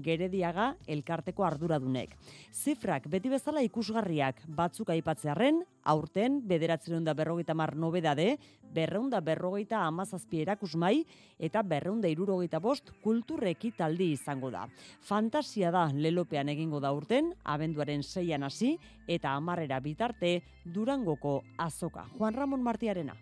gerediaga elkarteko arduradunek. Zifrak beti bezala ikusgarriak batzuk aipatzearen, aurten bederatzen da berrogeita mar nobedade, berreunda berrogeita amazazpi erakusmai eta berreunda irurogeita bost kulturreki taldi izango da. Fantasia da lelopean egingo da urten, abenduaren seian hasi eta amarrera bitarte durangoko azoka. Juan Ramon Martiarena.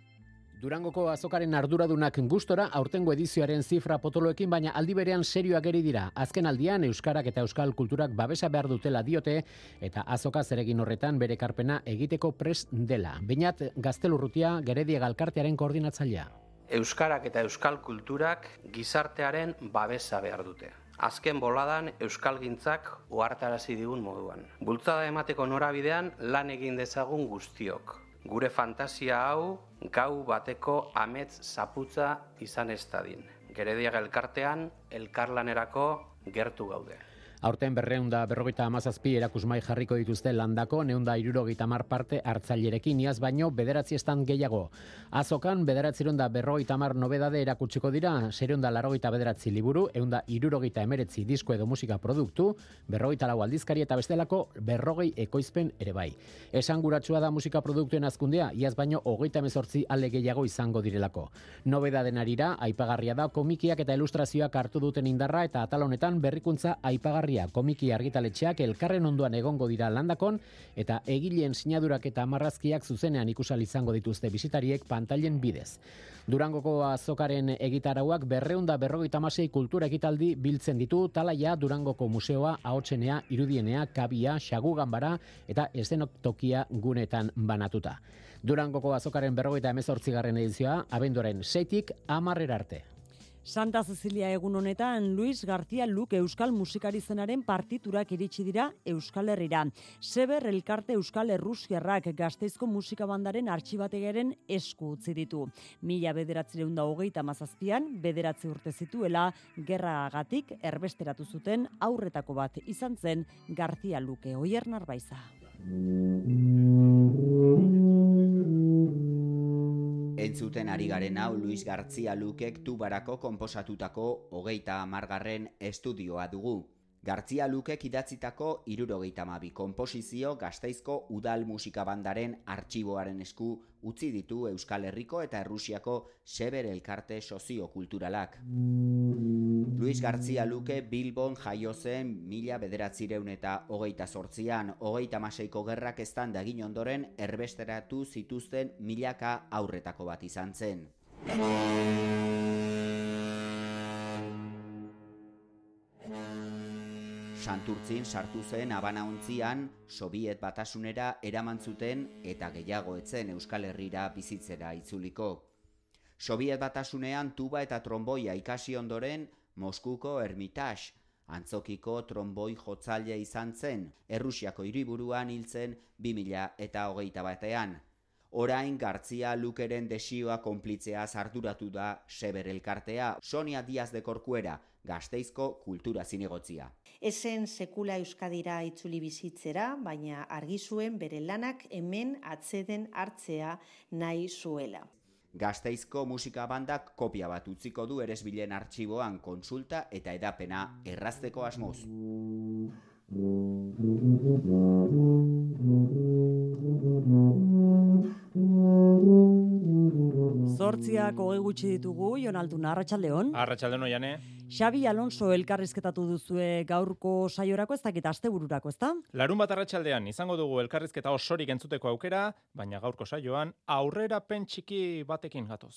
Durangoko azokaren arduradunak gustora aurtengo edizioaren zifra potoloekin baina aldi berean serioak eri dira. Azken aldian euskarak eta euskal kulturak babesa behar dutela diote eta azoka zeregin horretan bere karpena egiteko pres dela. Bainat gaztelurrutia gerediega alkartearen koordinatzailea. Euskarak eta euskal kulturak gizartearen babesa behar dute. Azken boladan euskalgintzak uhartarazi digun moduan. Bultzada emateko norabidean lan egin dezagun guztiok. Gure fantasia hau gau bateko amets zaputza izan ez dadin. Gerediaga elkartean, elkarlanerako gertu gaude. Aurten berreunda berrogeita amazazpi erakusmai jarriko dituzte landako, neunda irurogeita mar parte hartzailerekin iaz baino bederatzi estan gehiago. Azokan bederatziron da berrogeita mar nobedade erakutsiko dira, sereunda larogeita bederatzi liburu, eunda irurogeita emeretzi disko edo musika produktu, berrogeita lau aldizkari eta bestelako berrogei ekoizpen ere bai. Esan da musika produktuen azkundea, iaz baino hogeita mezortzi ale gehiago izango direlako. Nobedaden arira, aipagarria da komikiak eta ilustrazioak hartu duten indarra eta atal honetan berrikuntza aipagarria komiki argitaletxeak elkarren onduan egongo dira landakon eta egileen sinadurak eta marrazkiak zuzenean ikusal izango dituzte bisitariek pantailen bidez. Durangoko azokaren egitarauak berreunda berrogeita masei kultura egitaldi biltzen ditu talaia Durangoko museoa, ahotsenea, irudienea, kabia, xagu ganbara eta estenoktokia gunetan banatuta. Durangoko azokaren berrogeita emezortzigarren edizioa, abendoren seitik amarrer arte. Santa Cecilia egun honetan Luis García Luke Euskal musikari zenaren partiturak iritsi dira Euskal Herrira. Seber elkarte Euskal Errusiarrak gazteizko musika bandaren artxibategaren esku utzi ditu. Mila bederatzireun da hogeita mazazpian, bederatzi urte zituela, gerragatik erbesteratu zuten aurretako bat izan zen García Luke oier narbaiza. Entzuten ari garen hau Luis Gartzia Lukek tubarako konposatutako hogeita amargarren estudioa dugu. Gartzia Lukek idatzitako irurogeita mabi komposizio gazteizko udal musika bandaren artxiboaren esku utzi ditu Euskal Herriko eta Errusiako seber elkarte soziokulturalak. Luis García Luke Bilbon jaio zen mila bederatzireun eta hogeita sortzian, hogeita maseiko gerrak estan dagin ondoren erbesteratu zituzten milaka aurretako bat izan zen. Santurtzin sartu zen abanauntzian, Sobiet batasunera eraman zuten eta gehiago etzen Euskal Herrira bizitzera itzuliko. Sobiet batasunean tuba eta tromboia ikasi ondoren Moskuko Ermitage, antzokiko tromboi jotzaile izan zen, Errusiako hiriburuan hiltzen 2000 eta hogeita batean. Orain Gartzia Lukeren desioa konplitzea arduratu da Seber elkartea, Sonia Diaz de Corcuera, gazteizko kultura zinegotzia. Ezen sekula euskadira itzuli bizitzera, baina argi zuen bere lanak hemen atzeden hartzea nahi zuela. Gazteizko musika bandak kopia bat utziko du eresbilen artxiboan konsulta eta edapena errazteko asmoz. Zortziak hogei gutxi ditugu, Jonaldun, Arratxaldeon. Arratxaldeon, oiane. Xabi Alonso elkarrizketatu duzue gaurko saiorako ez dakit astebururako, ezta? Larun bat arratsaldean izango dugu elkarrizketa osorik entzuteko aukera, baina gaurko saioan aurrera pentsiki batekin gatoz.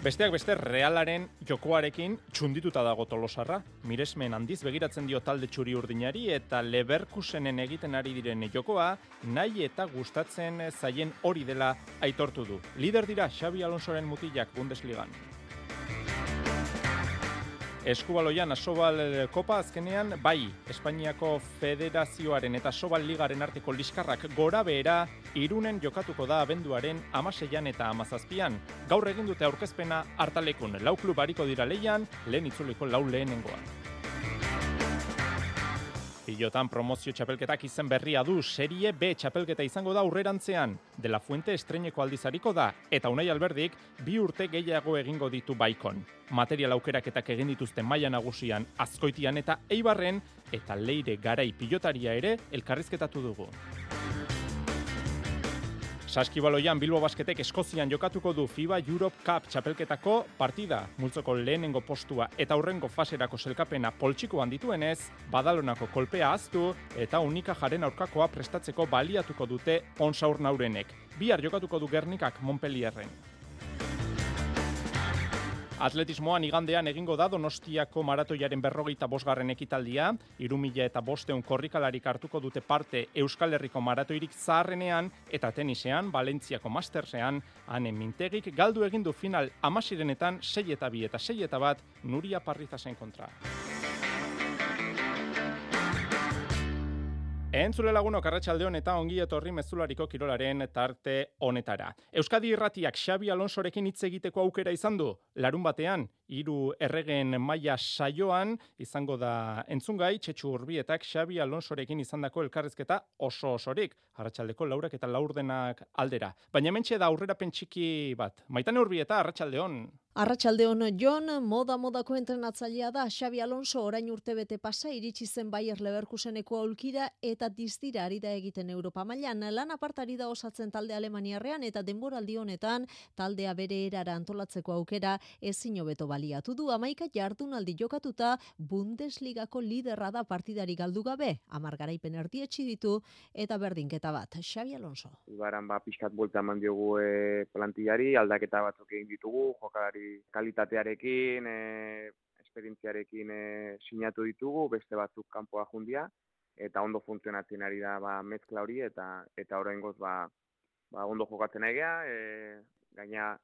Besteak beste realaren jokoarekin txundituta dago tolosarra. Miresmen handiz begiratzen dio talde txuri urdinari eta leberkusenen egiten ari diren jokoa nahi eta gustatzen zaien hori dela aitortu du. Lider dira Xabi Alonsoren mutilak Bundesligan. Eskubaloian Asobal Kopa azkenean bai Espainiako Federazioaren eta Asobal Ligaren arteko liskarrak gora behera irunen jokatuko da abenduaren amaseian eta amazazpian. Gaur egin dute aurkezpena hartalekun lau klub hariko dira leian, lehen itzuliko lau lehenengoan. Pilotan promozio txapelketak izen berria du, serie B txapelketa izango da urrerantzean. De la Fuente estreneko aldizariko da, eta unai alberdik bi urte gehiago egingo ditu baikon. Material aukeraketak egin dituzten maila nagusian azkoitian eta eibarren, eta leire garai pilotaria ere elkarrizketatu dugu. Saskibaloian Bilbo Basketek Eskozian jokatuko du FIBA Europe Cup txapelketako partida. Multzoko lehenengo postua eta aurrengo faserako selkapena poltsikoan dituenez, badalonako kolpea aztu eta unika jaren aurkakoa prestatzeko baliatuko dute onsaur naurenek. Bihar jokatuko du Gernikak Montpellierren. Atletismoan igandean egingo da Donostiako maratoiaren berrogeita bosgarren ekitaldia, irumila eta bosteun korrikalarik hartuko dute parte Euskal Herriko maratoirik zaharrenean, eta tenisean, Valentziako mastersean, hanen mintegik galdu egindu final amasirenetan, sei eta bi eta sei eta bat, Nuria Parrizasen kontra. Entzule lagunok arratsaldeon eta ongi etorri mezulariko kirolaren tarte honetara. Euskadi Irratiak Xabi Alonsorekin hitz egiteko aukera izan du. Larun batean, hiru erregen maila saioan izango da entzungai Txetxu Urbietak Xabi Alonsorekin izandako elkarrizketa oso osorik. Arratsaldeko laurak eta laurdenak aldera. Baina hementxe da aurrerapen txiki bat. Maitane Urbieta arratsaldeon. Arratxaldeon Jon, moda modako entrenatzailea da Xabi Alonso orain urte bete pasa iritsi zen Bayer Leverkuseneko aulkira eta dizdira ari da egiten Europa mailan lan apartari da osatzen talde Alemaniarrean eta denboraldi honetan taldea bere erara antolatzeko aukera ezin hobeto baliatu du amaika jardunaldi jokatuta Bundesligako liderra da partidari galdu gabe, amar garaipen erdietxi ditu eta berdinketa bat, Xabi Alonso. Ibaran ba, pixkat buelta eman diogu e, plantillari, aldaketa batzuk egin ditugu, jokalari kalitatearekin, e, esperientziarekin e, sinatu ditugu, beste batzuk kanpoa jundia, eta ondo funtzionatzen ari da ba, mezkla hori, eta eta oraingoz ba, ba, ondo jokatzen egea, e, gaina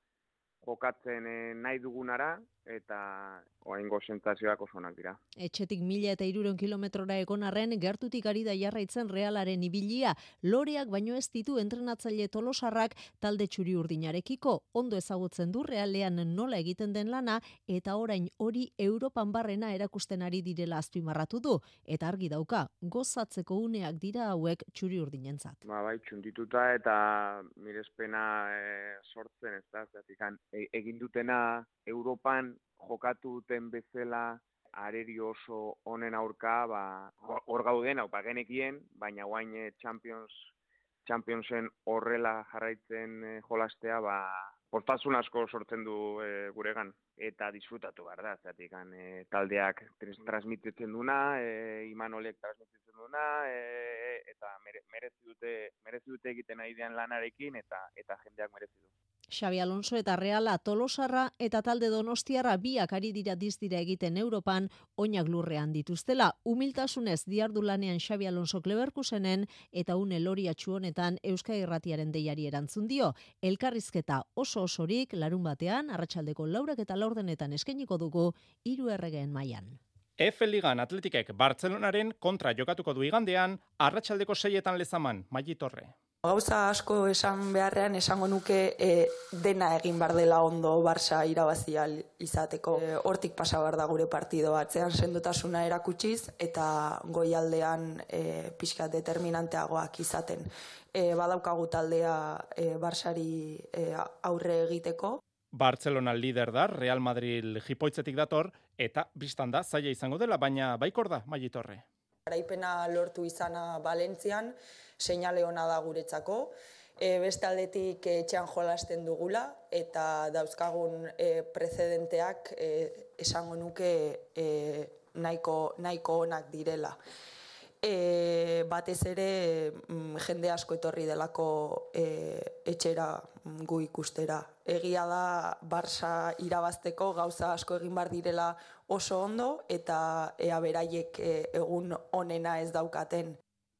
jokatzen e, nahi dugunara, eta oaingo sentazioak oso onak dira. Etxetik mila eta iruron kilometrora egon arren, gertutik ari da jarraitzen realaren ibilia, loreak baino ez ditu entrenatzaile tolosarrak talde txuri urdinarekiko, ondo ezagutzen du realean nola egiten den lana, eta orain hori Europan barrena erakusten ari direla azpimarratu du, eta argi dauka, gozatzeko uneak dira hauek txuri urdinentzat. Ba, bai, txundituta eta mirespena e, sortzen, ez da, e, egin dutena Europan jokatu duten bezala areri oso honen aurka, ba, hor gauden, hau genekien, baina guain eh, Champions, Championsen horrela jarraitzen eh, jolastea, ba, postasun asko sortzen du e, guregan eta disfrutatu behar da, zatik, e, taldeak transmititzen duna, e, Imanolek transmititzen duna, e, eta merezi dute, merezi dute egiten aidean lanarekin, eta eta jendeak merezi du. Xabi Alonso eta Reala Tolosarra eta talde Donostiarra biak ari dira dizdira egiten Europan oinak lurrean dituztela. Humiltasunez diardu lanean Xabi Alonso Kleberkusenen eta une lori honetan Euska Irratiaren deiari erantzun dio. Elkarrizketa oso osorik larun batean arratsaldeko laurak eta laurdenetan eskainiko dugu hiru erregeen mailan. F Ligan Atletikek Bartzelonaren kontra jokatuko du igandean arratsaldeko seietan lezaman, Maitorre. Gauza asko esan beharrean esango nuke e, dena egin bar dela ondo Barça irabazia izateko. E, hortik pasa bar da gure partido batzean sendotasuna erakutsiz eta goialdean e, pixka determinanteagoak izaten. E, badaukagu taldea e, Barçari e, aurre egiteko. Barcelona lider da, Real Madrid jipoitzetik dator, eta biztan da, zaila izango dela, baina baikor da, maitorre. Garaipena lortu izana Valentzian, seinale ona da guretzako. E, beste aldetik etxean jolasten dugula eta dauzkagun e, precedenteak e, esango nuke e, nahiko, nahiko onak direla. E, batez ere mm, jende asko etorri delako e, etxera gu ikustera. Egia da Barça irabazteko gauza asko egin bar direla oso ondo eta ea beraiek e, egun onena ez daukaten.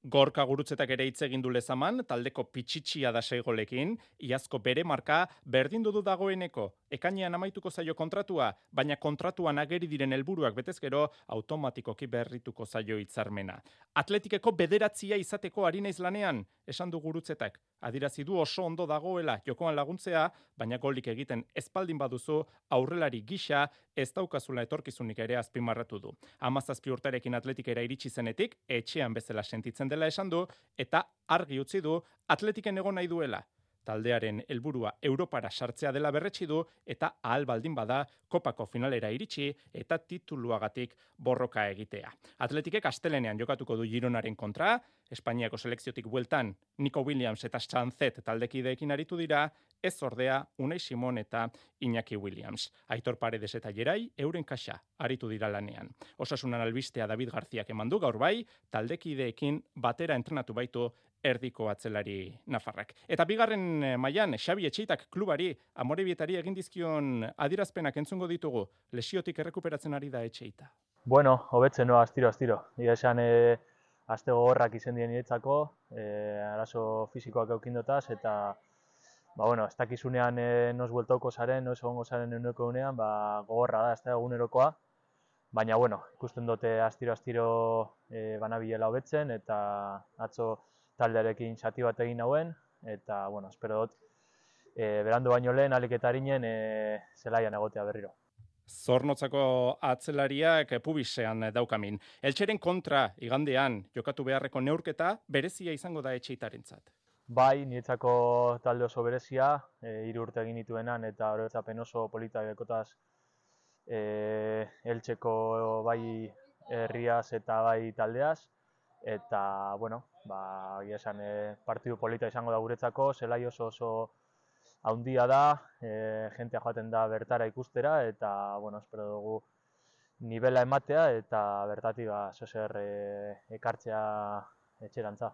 Gorka gurutzetak ere hitz egin du lezaman, taldeko pitxitxia da seigolekin, iazko bere marka berdin du dagoeneko. Ekainean amaituko zaio kontratua, baina kontratuan ageri diren helburuak betez gero automatikoki berrituko zaio hitzarmena. Atletikeko bederatzia izateko ari naiz lanean, esan du gurutzetak. Adirazi du oso ondo dagoela jokoan laguntzea, baina golik egiten espaldin baduzu aurrelari gisa ez daukazula etorkizunik ere azpimarratu du. Amazazpi urtarekin atletikera iritsi zenetik, etxean bezala sentitzen dela esan du, eta argi utzi du atletiken egon nahi duela. Taldearen helburua Europara sartzea dela berretsi du eta ahal baldin bada kopako finalera iritsi eta tituluagatik borroka egitea. Atletikek astelenean jokatuko du Gironaren kontra, Espainiako selekziotik bueltan Nico Williams eta Sanzet taldekideekin aritu dira, ez ordea Unai Simon eta Iñaki Williams. Aitor Paredes eta Jerai euren kaxa aritu dira lanean. Osasunan albistea David Garziak emandu gaur bai, taldekideekin batera entrenatu baitu erdiko atzelari Nafarrak. Eta bigarren eh, mailan Xabi Etxeitak klubari amorebietari egin dizkion adirazpenak entzungo ditugu, lesiotik errekuperatzen ari da Etxeita. Bueno, hobetzen no astiro astiro. Ia esan eh aste gogorrak izen dien niretzako, eh arazo fisikoak eukindotaz eta ba bueno, ez dakizunean eh nos vueltoko saren, nos egongo saren euneko unean, ba gogorra da, ez da egunerokoa. baina bueno, ikusten dute astiro-astiro e, banabilela hobetzen eta atzo taldearekin sati bat egin hauen eta bueno, espero dut e, berandu baino lehen aliketarinnen e, zelaian egotea berriro. Zornotzako atzelariak pubisean daukamin. Eltseren kontra igandean jokatu beharreko neurketa berezia izango da etxeitarentzat. Bai, nietzako talde oso berezia, e, hiru urte egin dituenan eta horretzapen oso polita dekotaz e, eltseko bai herriaz eta bai taldeaz. Eta, bueno, ba, esan, e, partidu polita izango da guretzako, zelai oso oso haundia da, e, jentea joaten da bertara ikustera, eta, bueno, espero dugu nivela ematea, eta bertati, ba, zozer e, ekartzea etxerantza.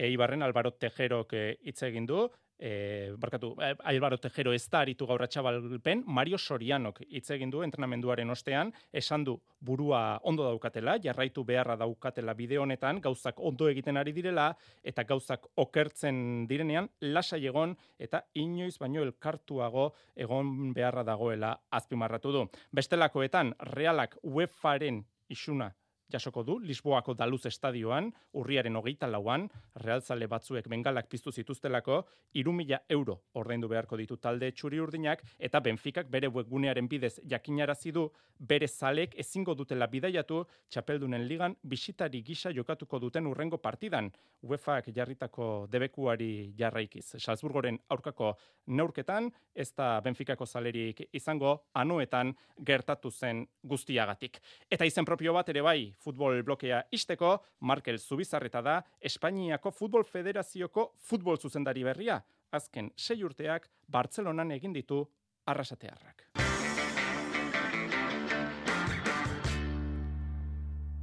Eibarren Albaro Tejerok hitz egin du, e, barkatu, eh, Albaro Tejero ez da aritu gaur atxabalpen, Mario Sorianok hitz egin du entrenamenduaren ostean, esan du burua ondo daukatela, jarraitu beharra daukatela bide honetan, gauzak ondo egiten ari direla, eta gauzak okertzen direnean, lasai egon, eta inoiz baino elkartuago egon beharra dagoela azpimarratu du. Bestelakoetan, realak UEFAren isuna jasoko du, Lisboako Daluz Estadioan, urriaren hogeita lauan, realzale batzuek bengalak piztu zituztelako, irumila euro ordaindu beharko ditu talde txuri urdinak, eta Benfikak bere webgunearen bidez jakinarazi du, bere zalek ezingo dutela bidaiatu, txapeldunen ligan bisitari gisa jokatuko duten urrengo partidan, UEFAak jarritako debekuari jarraikiz. Salzburgoren aurkako neurketan, ez da Benfikako zalerik izango, anuetan gertatu zen guztiagatik. Eta izen propio bat ere bai, futbol blokea isteko, Markel Zubizarreta da, Espainiako Futbol Federazioko futbol zuzendari berria. Azken sei urteak, Bartzelonan egin ditu arrasatearrak.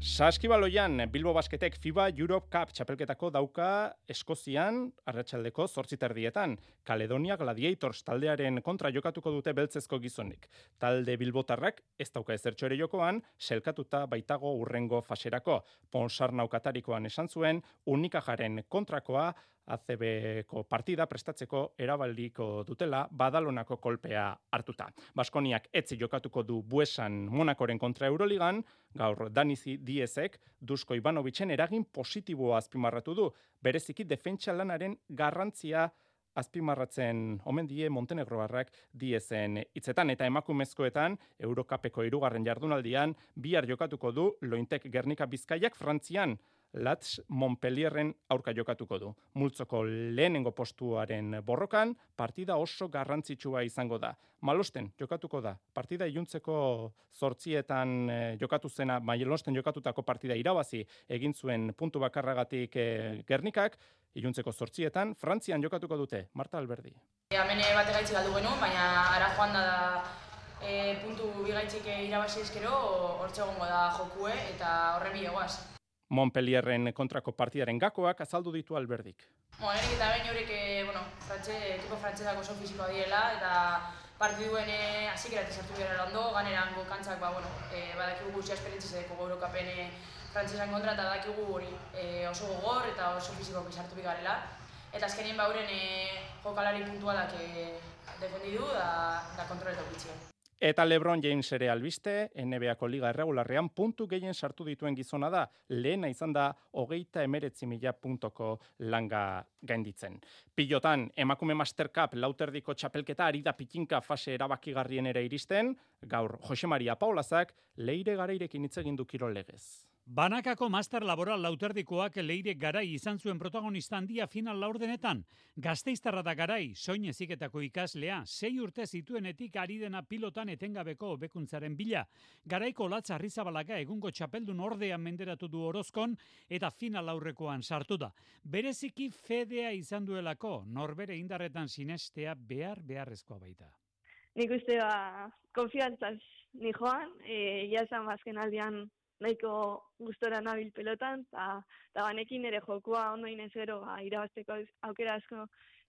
Saskibaloian, Bilbo Basketek FIBA Europe Cup txapelketako dauka Eskozian, arratsaldeko zortziterdietan. Kaledonia Gladiators taldearen kontra jokatuko dute beltzezko gizonik. Talde Bilbotarrak ez dauka ezertxo ere jokoan, selkatuta baitago urrengo faserako. Ponsar naukatarikoan esan zuen, unikajaren kontrakoa ACB-ko partida prestatzeko erabaldiko dutela badalonako kolpea hartuta. Baskoniak etzi jokatuko du buesan Monakoren kontra Euroligan, gaur Danizi Diezek, Dusko Ivanovicen eragin positiboa azpimarratu du, bereziki defentsa lanaren garrantzia azpimarratzen omen die Montenegroarrak diezen hitzetan. Eta emakumezkoetan Eurokapeko irugarren jardunaldian bihar jokatuko du Lointek Gernika Bizkaiak Frantzian Latz Montpellierren aurka jokatuko du. Multzoko lehenengo postuaren borrokan, partida oso garrantzitsua izango da. Malosten jokatuko da. Partida iluntzeko zortzietan eh, jokatu zena, Malosten jokatutako partida irabazi egin zuen puntu bakarragatik eh, Gernikak, iluntzeko zortzietan, Frantzian jokatuko dute. Marta Alberdi. Hemen bate gaitzi galdu genuen, baina ara joan da e, puntu bigaitzik irabazi ezkero, hortxe da jokue eta horre bilegoaz. Montpellierren kontrako partidaren gakoak azaldu ditu alberdik. Erik eta bain horiek, eh, bueno, frantxe, ekipo frantxezako oso fizikoa diela, eta partiduen eh, azikerat izartu gara ondo, ganeran kantzak, ba, bueno, e, badakigu guztia esperientzia zedeko Eurokapen frantxezan kontra, eta badakigu hori e, oso gogor eta oso fizikoak izartu bigarela. Eta azkenien ba, e, jokalari puntualak e, defendidu da, da kontroletak bitxien. Eta Lebron James ere albiste, NBA-ko liga erregularrean puntu gehien sartu dituen gizona da, lehena izan da hogeita emeretzi mila puntoko langa gainditzen. Pilotan, emakume Master Cup lauterdiko txapelketa ari da pitinka fase erabakigarrien ere iristen, gaur Jose Maria Paulazak leire gareirekin hitz egin du kirol legez. Banakako master laboral lauterdikoak leire garai izan zuen protagonista handia final laurdenetan. Gazteiztarra da garai, soin eziketako ikaslea, sei urte zituenetik ari dena pilotan etengabeko bekuntzaren bila. Garaiko latza rizabalaga egungo txapeldun ordean menderatu du orozkon eta final laurrekoan sartu da. Bereziki fedea izan duelako, norbere indarretan sinestea behar beharrezkoa baita. Nik uste ba, konfiantzaz ni joan, e, jasan bazken aldean nahiko gustora nabil pelotan, eta banekin ere jokua ondo inez gero ba, irabazteko aukera asko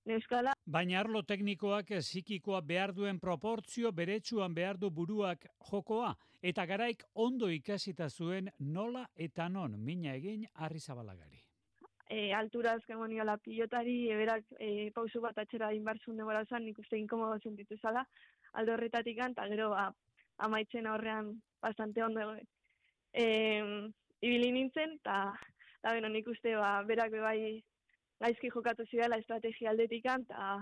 neuskala. Baina arlo teknikoak zikikoa behar duen proportzio beretsuan behar du buruak jokoa, eta garaik ondo ikasita zuen nola eta non mina egin arri zabalagari. E, altura azken la pilotari, eberak e, pausu bat atxera inbarzun debora zan, nik uste inkomodo sentitu zala, aldo horretatik eta gero ba, amaitzen aurrean bastante ondo e, ibili nintzen, eta, eta beno, nik uste, ba, berak bai gaizki jokatu zidela estrategia aldetikan, eta,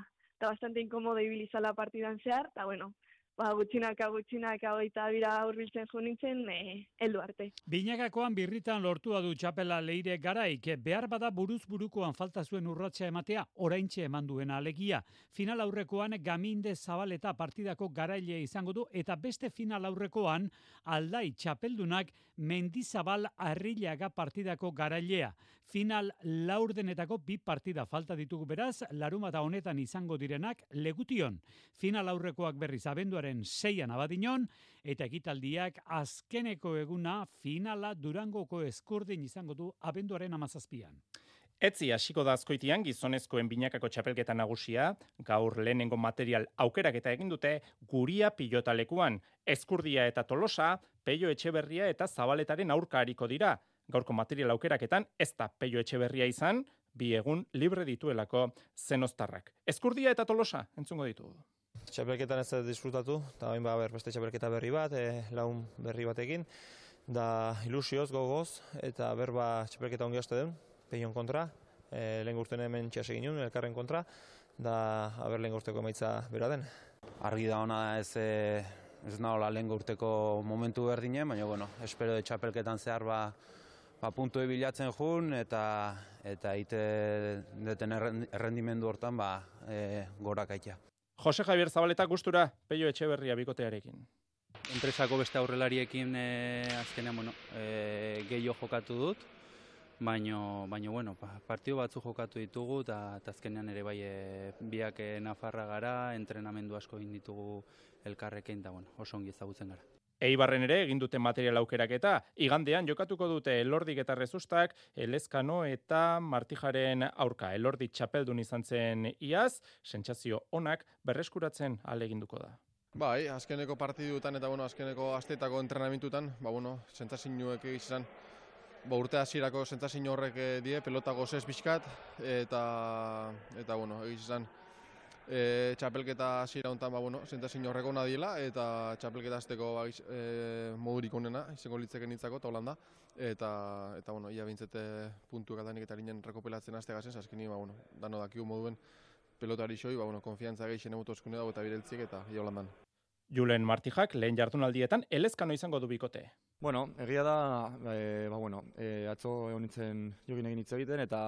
bastante inkomodo ibili zala partidan zehar, eta bueno, ba, gutxinaka, gutxinaka, eta bira urbiltzen jo nintzen, e, eldu arte. Binakakoan birritan lortua du txapela leire garaik, behar bada buruz burukoan falta zuen urratsa ematea, oraintxe eman duena alegia. Final aurrekoan gaminde zabaleta partidako garaile izango du, eta beste final aurrekoan aldai txapeldunak mendizabal arrilaga partidako garailea. Final laurdenetako bi partida falta ditugu beraz, larumata honetan izango direnak legution. Final aurrekoak berriz abenduaren seian abadinon, eta ekitaldiak azkeneko eguna finala durangoko eskurdin izango du abenduaren amazazpian. Etzi hasiko da azkoitian gizonezkoen binakako txapelketa nagusia, gaur lehenengo material aukerak eta egin dute guria pilotalekuan, eskurdia eta tolosa, peio etxeberria eta zabaletaren aurka hariko dira. Gaurko material aukeraketan ez da peio etxeberria izan, bi egun libre dituelako zenostarrak. Eskurdia eta tolosa, entzungo ditugu. Txapelketan ez disfrutatu, eta bain ba, beste txapelketa berri bat, e, laun berri batekin, da ilusioz, gogoz, eta berba txapelketa ongi haste den, peion kontra, e, lehen gurten hemen txas egin elkarren kontra, da haber lehen gurteko emaitza bera den. Argi da ona ez, e, ez nahola lehen gurteko momentu berdinen, baina bueno, espero de txapelketan zehar ba, ba puntu bilatzen jun eta eta ite deten errendimendu hortan ba e, gora kaitea. Jose Javier Zabaleta gustura Peio Etxeberria bikotearekin. Enpresako beste aurrelariekin e, azkenean bueno, e, gehiago jokatu dut, baino baino bueno, partidu batzu jokatu ditugu eta azkenean ere bai e, biak Nafarra gara, entrenamendu asko egin ditugu elkarrekin eta bueno, oso ongi ezagutzen gara. Eibarren ere egin dute material aukerak eta igandean jokatuko dute Elordik eta Rezustak, Elezkano eta Martijaren aurka. Elordik txapeldun izan zen iaz, sentsazio onak berreskuratzen aleginduko da. Bai, azkeneko partidutan eta bueno, azkeneko astetako entrenamentutan, ba bueno, sentsazioek izan ba urte hasierako sentsazio horrek eh, die pelota gozes bizkat eta eta bueno, izan e, txapelketa hasiera hontan ba bueno, sentazio horreko ona diela eta txapelketa hasteko ba, e, modurik onena izango litzeken hitzako ta Holanda eta eta bueno, ia bintzete puntu katanik eta linen rekopelatzen haste gasen, azkeni ba bueno, dano dakiu moduen pelotari xoi, ba bueno, konfiantza gehien emotu eskune dago eta bireltzik eta ia Holandan. Julen Martijak lehen jardunaldietan elezkano izango du bikote. Bueno, egia da, e, ba bueno, e, atzo egon nintzen jogin egin hitz egiten eta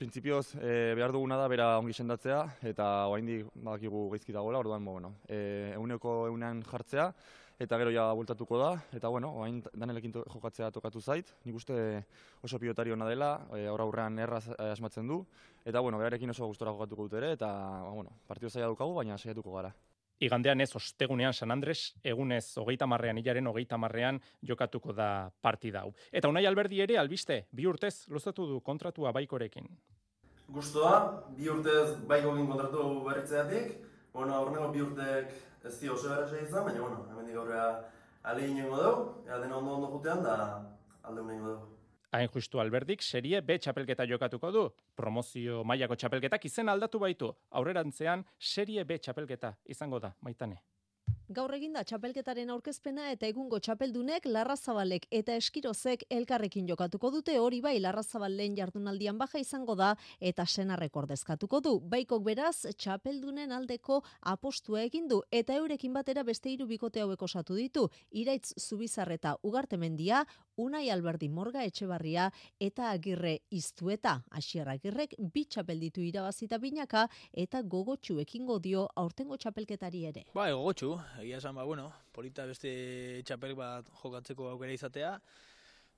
Printzipioz, e, behar duguna da bera ongi sendatzea, eta oaindi badakigu gaizki dagoela, orduan, bueno, e, euneko eunean jartzea, eta gero ja bultatuko da, eta bueno, oain danelekin jokatzea tokatu zait, nik uste oso pilotari hona dela, e, aurra aurrean erraz asmatzen du, eta bueno, berarekin oso gustora jokatuko dut ere, eta ba, bueno, partio zaila dukagu, baina saiatuko gara. Igandean ez ostegunean San Andres, egunez hogeita marrean, hilaren hogeita marrean jokatuko da partida hau. Eta unai alberdi ere, albiste, bi urtez luzatu du kontratua baikorekin. Gustoa, bi urtez baikokin kontratu berritzeatik, bueno, aurreneko bi urtek ez di oso gara izan, baina, bueno, hemen digorrea alegin nengo dugu, ea dena ondo ondo jutean, da alde dugu. Hain justu alberdik, serie B txapelketa jokatuko du. Promozio mailako txapelketak izen aldatu baitu. Aurrerantzean, serie B txapelketa izango da, maitane. Gaur eginda txapelketaren aurkezpena eta egungo txapeldunek Larrazabalek eta Eskirozek elkarrekin jokatuko dute hori bai Larrazabal lehen jardunaldian baja izango da eta sena rekordezkatuko du. Baikok beraz txapeldunen aldeko apostua egin du eta eurekin batera beste hiru bikote hauek osatu ditu. Iraitz Zubizarreta Ugartemendia, Unai Alberdi Morga Etxebarria eta Agirre Iztueta. Asier Agirrek bi txapelditu irabazita binaka eta gogotxu ekingo dio aurtengo txapelketari ere. Ba, gogotxu, egia esan, ba, bueno, polita beste txapel bat jokatzeko aukera izatea,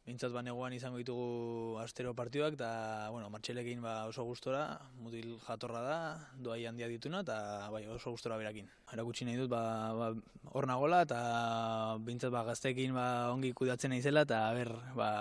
Bintzat banegoan izango ditugu astero partioak, eta, bueno, martxelekin ba oso gustora, mutil jatorra da, doai handia dituna, eta bai, oso gustora berakin. Erakutsi nahi dut, ba, ba, hor nagola, eta bintzat ba, gaztekin ba, ongi kudatzen naizela, eta ber, ba,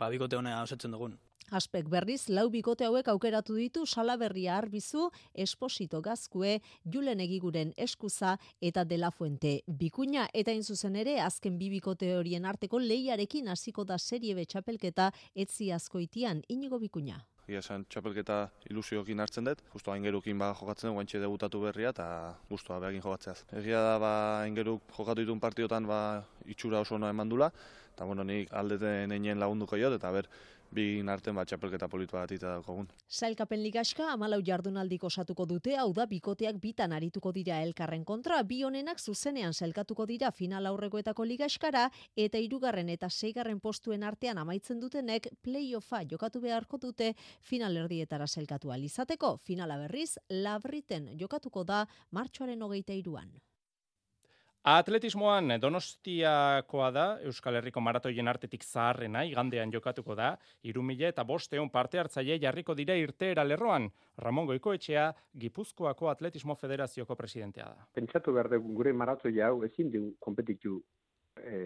ba, bikote honea osatzen dugun. Aspek berriz, lau bikote hauek aukeratu ditu salaberria arbizu, esposito gazkue, julen egiguren eskuza eta dela fuente bikuña. Eta zuzen ere, azken bi bikote horien arteko lehiarekin hasiko da serie betxapelketa etzi askoitian inigo bikuña. Egia esan txapelketa ilusiokin hartzen dut, justu aingerukin ba jokatzen dut, guantxe debutatu berria eta guztua behagin jokatzeaz. Egia da ba aingeruk jokatu ditun partiotan ba itxura oso no eman dula, eta bueno, nik aldeten einen lagunduko jot, eta ber, bi arten bat txapelketa politu bat ita daukogun. Sailkapen ligaska amalau jardunaldik osatuko dute, hau da bikoteak bitan arituko dira elkarren kontra, bi honenak zuzenean sailkatuko dira final aurrekoetako ligaskara, eta hirugarren eta seigarren postuen artean amaitzen dutenek playoffa jokatu beharko dute final erdietara sailkatu izateko. Finala berriz, labriten jokatuko da martxoaren hogeita iruan. Atletismoan Donostiakoa da Euskal Herriko maratoien artetik zaharrena igandean jokatuko da, irumile eta bosteun parte hartzaile jarriko dira irteera lerroan. Ramon Goikoetxea, Gipuzkoako Atletismo Federazioko presidentea da. Pentsatu behar dugu gure maratoi hau ezin du kompetitu e,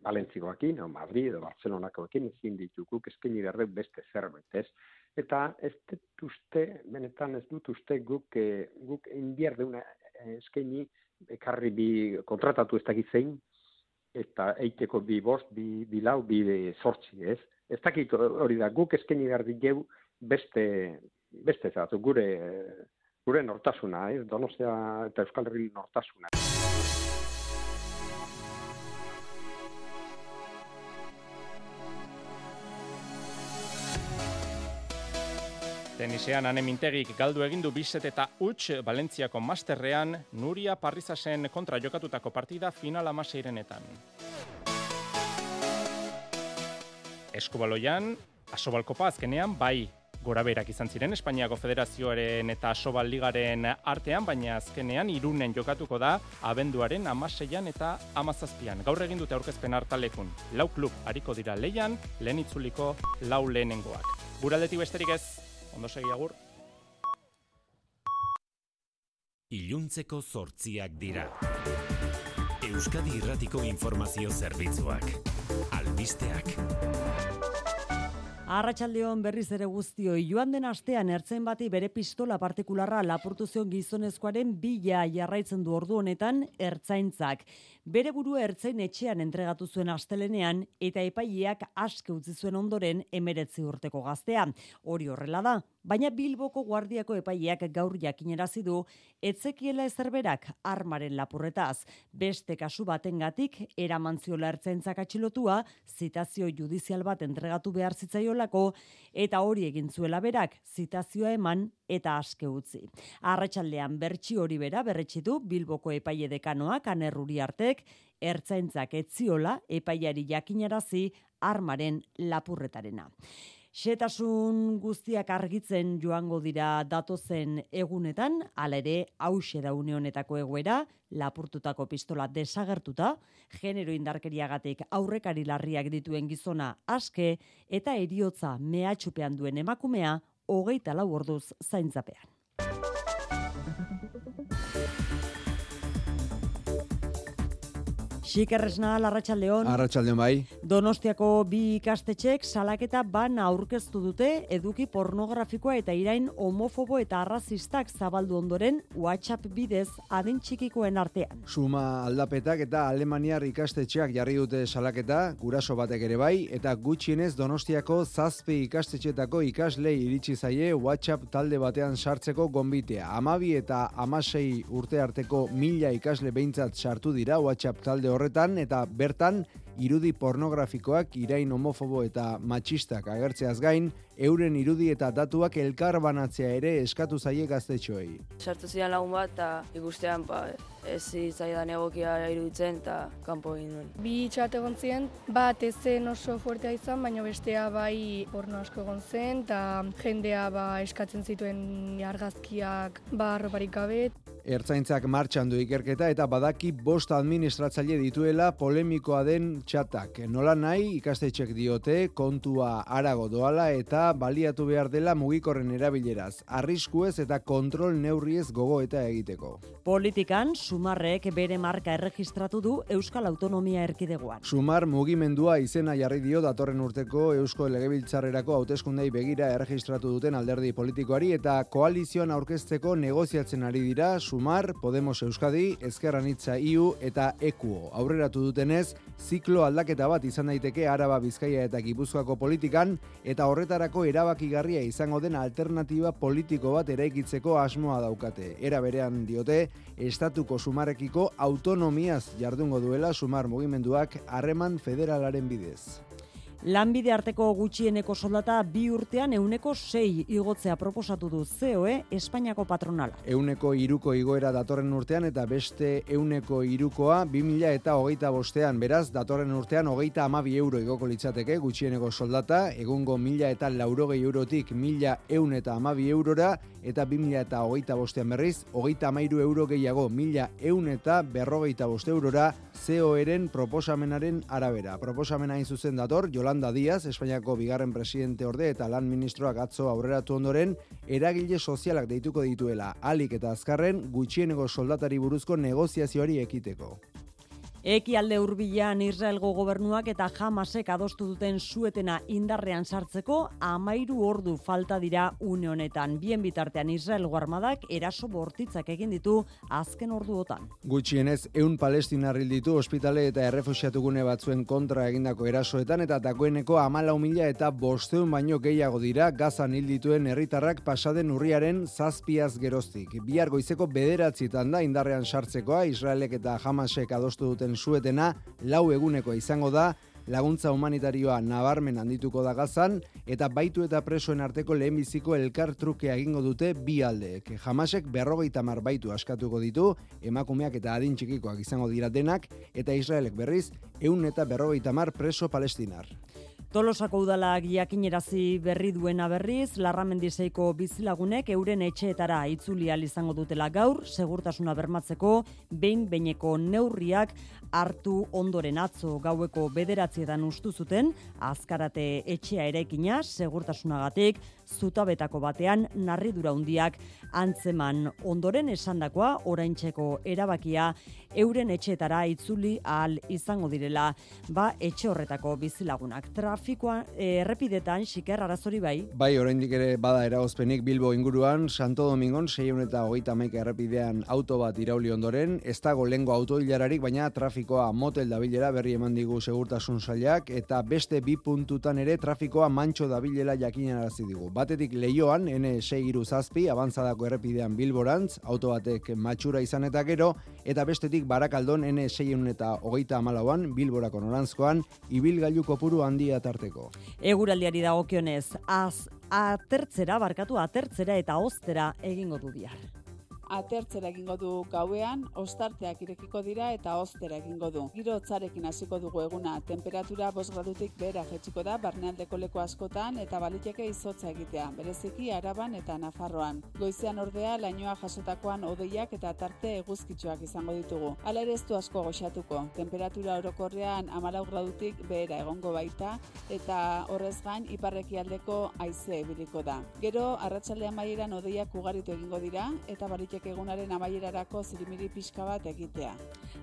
Valentzikoakin, o Madrid, o Barcelonakoekin, ezin ditu guk eskaini behar dugu beste zerbait, ez? Eta ez dut uste, benetan ez dut uste guk, e, guk indiar deuna eskaini ekarri bi kontratatu ez dakit zein, eta eiteko bi bost, bi, bi lau, bi sortzi, ez? Ez dakit hori da, guk eskeni behar digeu beste, beste zatu, gure, gure nortasuna, ez? Donostia eta Euskal Herri nortasuna. Tenisean ane mintegik galdu egindu bizet eta huts Valentziako masterrean Nuria Parrizasen kontra jokatutako partida final amaseirenetan. Eskubaloian, asobalkopa azkenean bai gora berak izan ziren Espainiako Federazioaren eta Asobal Ligaren artean, baina azkenean irunen jokatuko da abenduaren amaseian eta amazazpian. Gaur egin dute aurkezpen hartalekun. Lau klub hariko dira leian, lehen itzuliko lau lehenengoak. Buraldetik besterik ez, Ondo segi agur. Iluntzeko zortziak dira. Euskadi Irratiko Informazio Zerbitzuak. Albisteak. Arratxaldeon berriz ere guztio, joan den astean ertzen bati bere pistola partikularra lapurtu zion gizonezkoaren bila jarraitzen du ordu honetan ertzaintzak. Bere burua ertzain etxean entregatu zuen astelenean eta epaileak aske utzi zuen ondoren emeretzi urteko gaztea. Hori horrela da, baina Bilboko guardiako epaileak gaur jakinerazi du etzekiela ezerberak armaren lapurretaz. Beste kasu batengatik eramantziola ertzaintzak atxilotua, zitazio judizial bat entregatu behar zitzaiolako eta hori egin zuela berak zitazioa eman eta aske utzi. Arratsaldean bertsi hori bera berretxitu Bilboko epaile dekanoak anerruri artek, ertzaintzak etziola epaiari jakinarazi armaren lapurretarena. Xetasun guztiak argitzen joango dira datozen egunetan, ala ere hause da une honetako egoera, lapurtutako pistola desagertuta, genero indarkeriagatik aurrekari larriak dituen gizona aske eta eriotza mehatxupean duen emakumea hogeita lau orduz zaintzapean. Xikerresna, Arratxaldeon. Arratxaldeon bai. Donostiako bi ikastetxek salaketa ban aurkeztu dute eduki pornografikoa eta irain homofobo eta arrazistak zabaldu ondoren WhatsApp bidez adin txikikoen artean. Suma aldapetak eta Alemaniar ikastetxeak jarri dute salaketa, guraso batek ere bai, eta gutxienez Donostiako zazpi ikastetxetako ikaslei iritsi zaie WhatsApp talde batean sartzeko gonbitea. Amabi eta amasei urte arteko mila ikasle behintzat sartu dira WhatsApp talde horretan eta bertan irudi pornografikoak irain homofobo eta matxistak agertzeaz gain, euren irudi eta datuak elkar banatzea ere eskatu zaie gaztetxoei. Sartu zidan lagun bat eta ikustean ba, ez zitzaidan egokia iruditzen eta kanpo egin duen. Bi txat egon ziren, bat ez zen oso fuertea izan, baina bestea bai porno asko egon zen eta jendea ba, eskatzen zituen argazkiak ba, arroparik gabe. Ertzaintzak martxan du ikerketa eta badaki bost administratzaile dituela polemikoa den txatak. Nola nahi ikastetxek diote kontua arago doala eta baliatu behar dela mugikorren erabileraz. Arriskuez eta kontrol neurriez gogo eta egiteko. Politikan, Sumarrek bere marka erregistratu du Euskal Autonomia Erkidegoan. Sumar mugimendua izena jarri dio datorren urteko Eusko Legebiltzarrerako hauteskundei begira erregistratu duten alderdi politikoari eta koalizioan aurkezteko negoziatzen ari dira Sumar Podemos Euskadi, Ezkerra Nitza IU eta EKUO. Aurreratu dutenez, ziklo aldaketa bat izan daiteke Araba Bizkaia eta Gipuzkoako politikan eta horretarako erabakigarria izango den alternatiba politiko bat eraikitzeko asmoa daukate. Era berean diote, estatuko sumarekiko autonomiaz jardungo duela sumar mugimenduak harreman federalaren bidez. Lanbide arteko gutxieneko soldata bi urtean euneko sei igotzea proposatu du COE Espainiako patronala. Euneko iruko igoera datorren urtean eta beste euneko irukoa 2000 eta hogeita bostean. Beraz, datorren urtean hogeita amabi euro igoko litzateke gutxieneko soldata, egungo mila eta laurogei eurotik mila eun eta amabi eurora, eta 2000 eta hogeita bostean berriz, hogeita amairu euro gehiago mila eun eta berrogeita boste eurora, COEren proposamenaren arabera. Proposamena zuzen dator, Jola Yolanda Díaz, Espainiako bigarren presidente orde eta lan ministroak atzo aurreratu ondoren, eragile sozialak deituko dituela, alik eta azkarren gutxieneko soldatari buruzko negoziazioari ekiteko. Eki alde urbilan Israelgo gobernuak eta jamasek adostu duten suetena indarrean sartzeko amairu ordu falta dira une honetan. Bien bitartean Israelgo armadak eraso bortitzak egin ditu azken orduotan. Gutxienez, eun palestinar ditu ospitale eta errefusiatugune batzuen kontra egindako erasoetan eta dagoeneko amala humila eta bosteun baino gehiago dira gazan hil dituen herritarrak pasaden urriaren zazpiaz geroztik. Bihar goizeko bederatzietan da indarrean sartzekoa Israelek eta jamasek adostu duten suetena lau eguneko izango da laguntza humanitarioa nabarmen handituko da gazan eta baitu eta presoen arteko lehenbiziko elkar truke egingo dute bi aldeek. Jamasek berrogeita mar baitu askatuko ditu, emakumeak eta adin txikikoak izango dira denak, eta Israelek berriz, eun eta berrogeita mar preso palestinar. Tolosako udalak jakinerazi berri duena berriz, larramendizeiko bizilagunek euren etxeetara itzuli izango dutela gaur, segurtasuna bermatzeko, behin beineko neurriak hartu ondoren atzo gaueko bederatzietan ustu zuten, azkarate etxea erekina, segurtasunagatik, zutabetako batean narridura hundiak antzeman. Ondoren esandakoa oraintzeko erabakia euren etxeetara itzuli ahal izango direla. Ba etxe horretako bizilagunak. Trafikoa errepidetan xiker arazori bai. Bai oraindik ere bada eragozpenik Bilbo inguruan Santo Domingon 631 errepidean auto bat irauli ondoren. Ez dago lengo autoilararik baina trafikoa motel dabilera berri eman digu segurtasun sailak eta beste bi puntutan ere trafikoa mantxo dabilela jakinarazi digu batetik leioan N6 zazpi abantzadako errepidean Bilborantz auto batek matxura izan eta gero eta bestetik Barakaldon N6 eta hogeita amalauan, Bilborako norantzkoan, ibilgailu kopuru handia tarteko. Eguraldiari dagokionez, az, atertzera, barkatu atertzera eta oztera egingo du bihar atertzera egingo du gauean, ostarteak irekiko dira eta oztera egingo du. Giro hotzarekin hasiko dugu eguna, temperatura 5 gradutik behera jetziko da barnealdeko leku askotan eta baliteke izotza egitea, bereziki Araban eta Nafarroan. Goizean ordea lainoa jasotakoan odeiak eta tarte eguzkitxoak izango ditugu. Hala ere ez du asko goxatuko, temperatura orokorrean 14 gradutik behera egongo baita eta horrez gain iparreki aldeko aize ebiliko da. Gero arratsaldean maieran odeiak ugaritu egingo dira eta baliteke egunaren amaierarako zirimiri pixka bat egitea.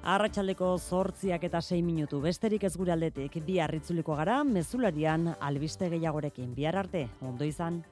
Arratxaldeko zortziak eta sei minutu, besterik ez gure aldetik, bi harritzuliko gara, mezularian albiste gehiagorekin, bihar arte, ondo izan.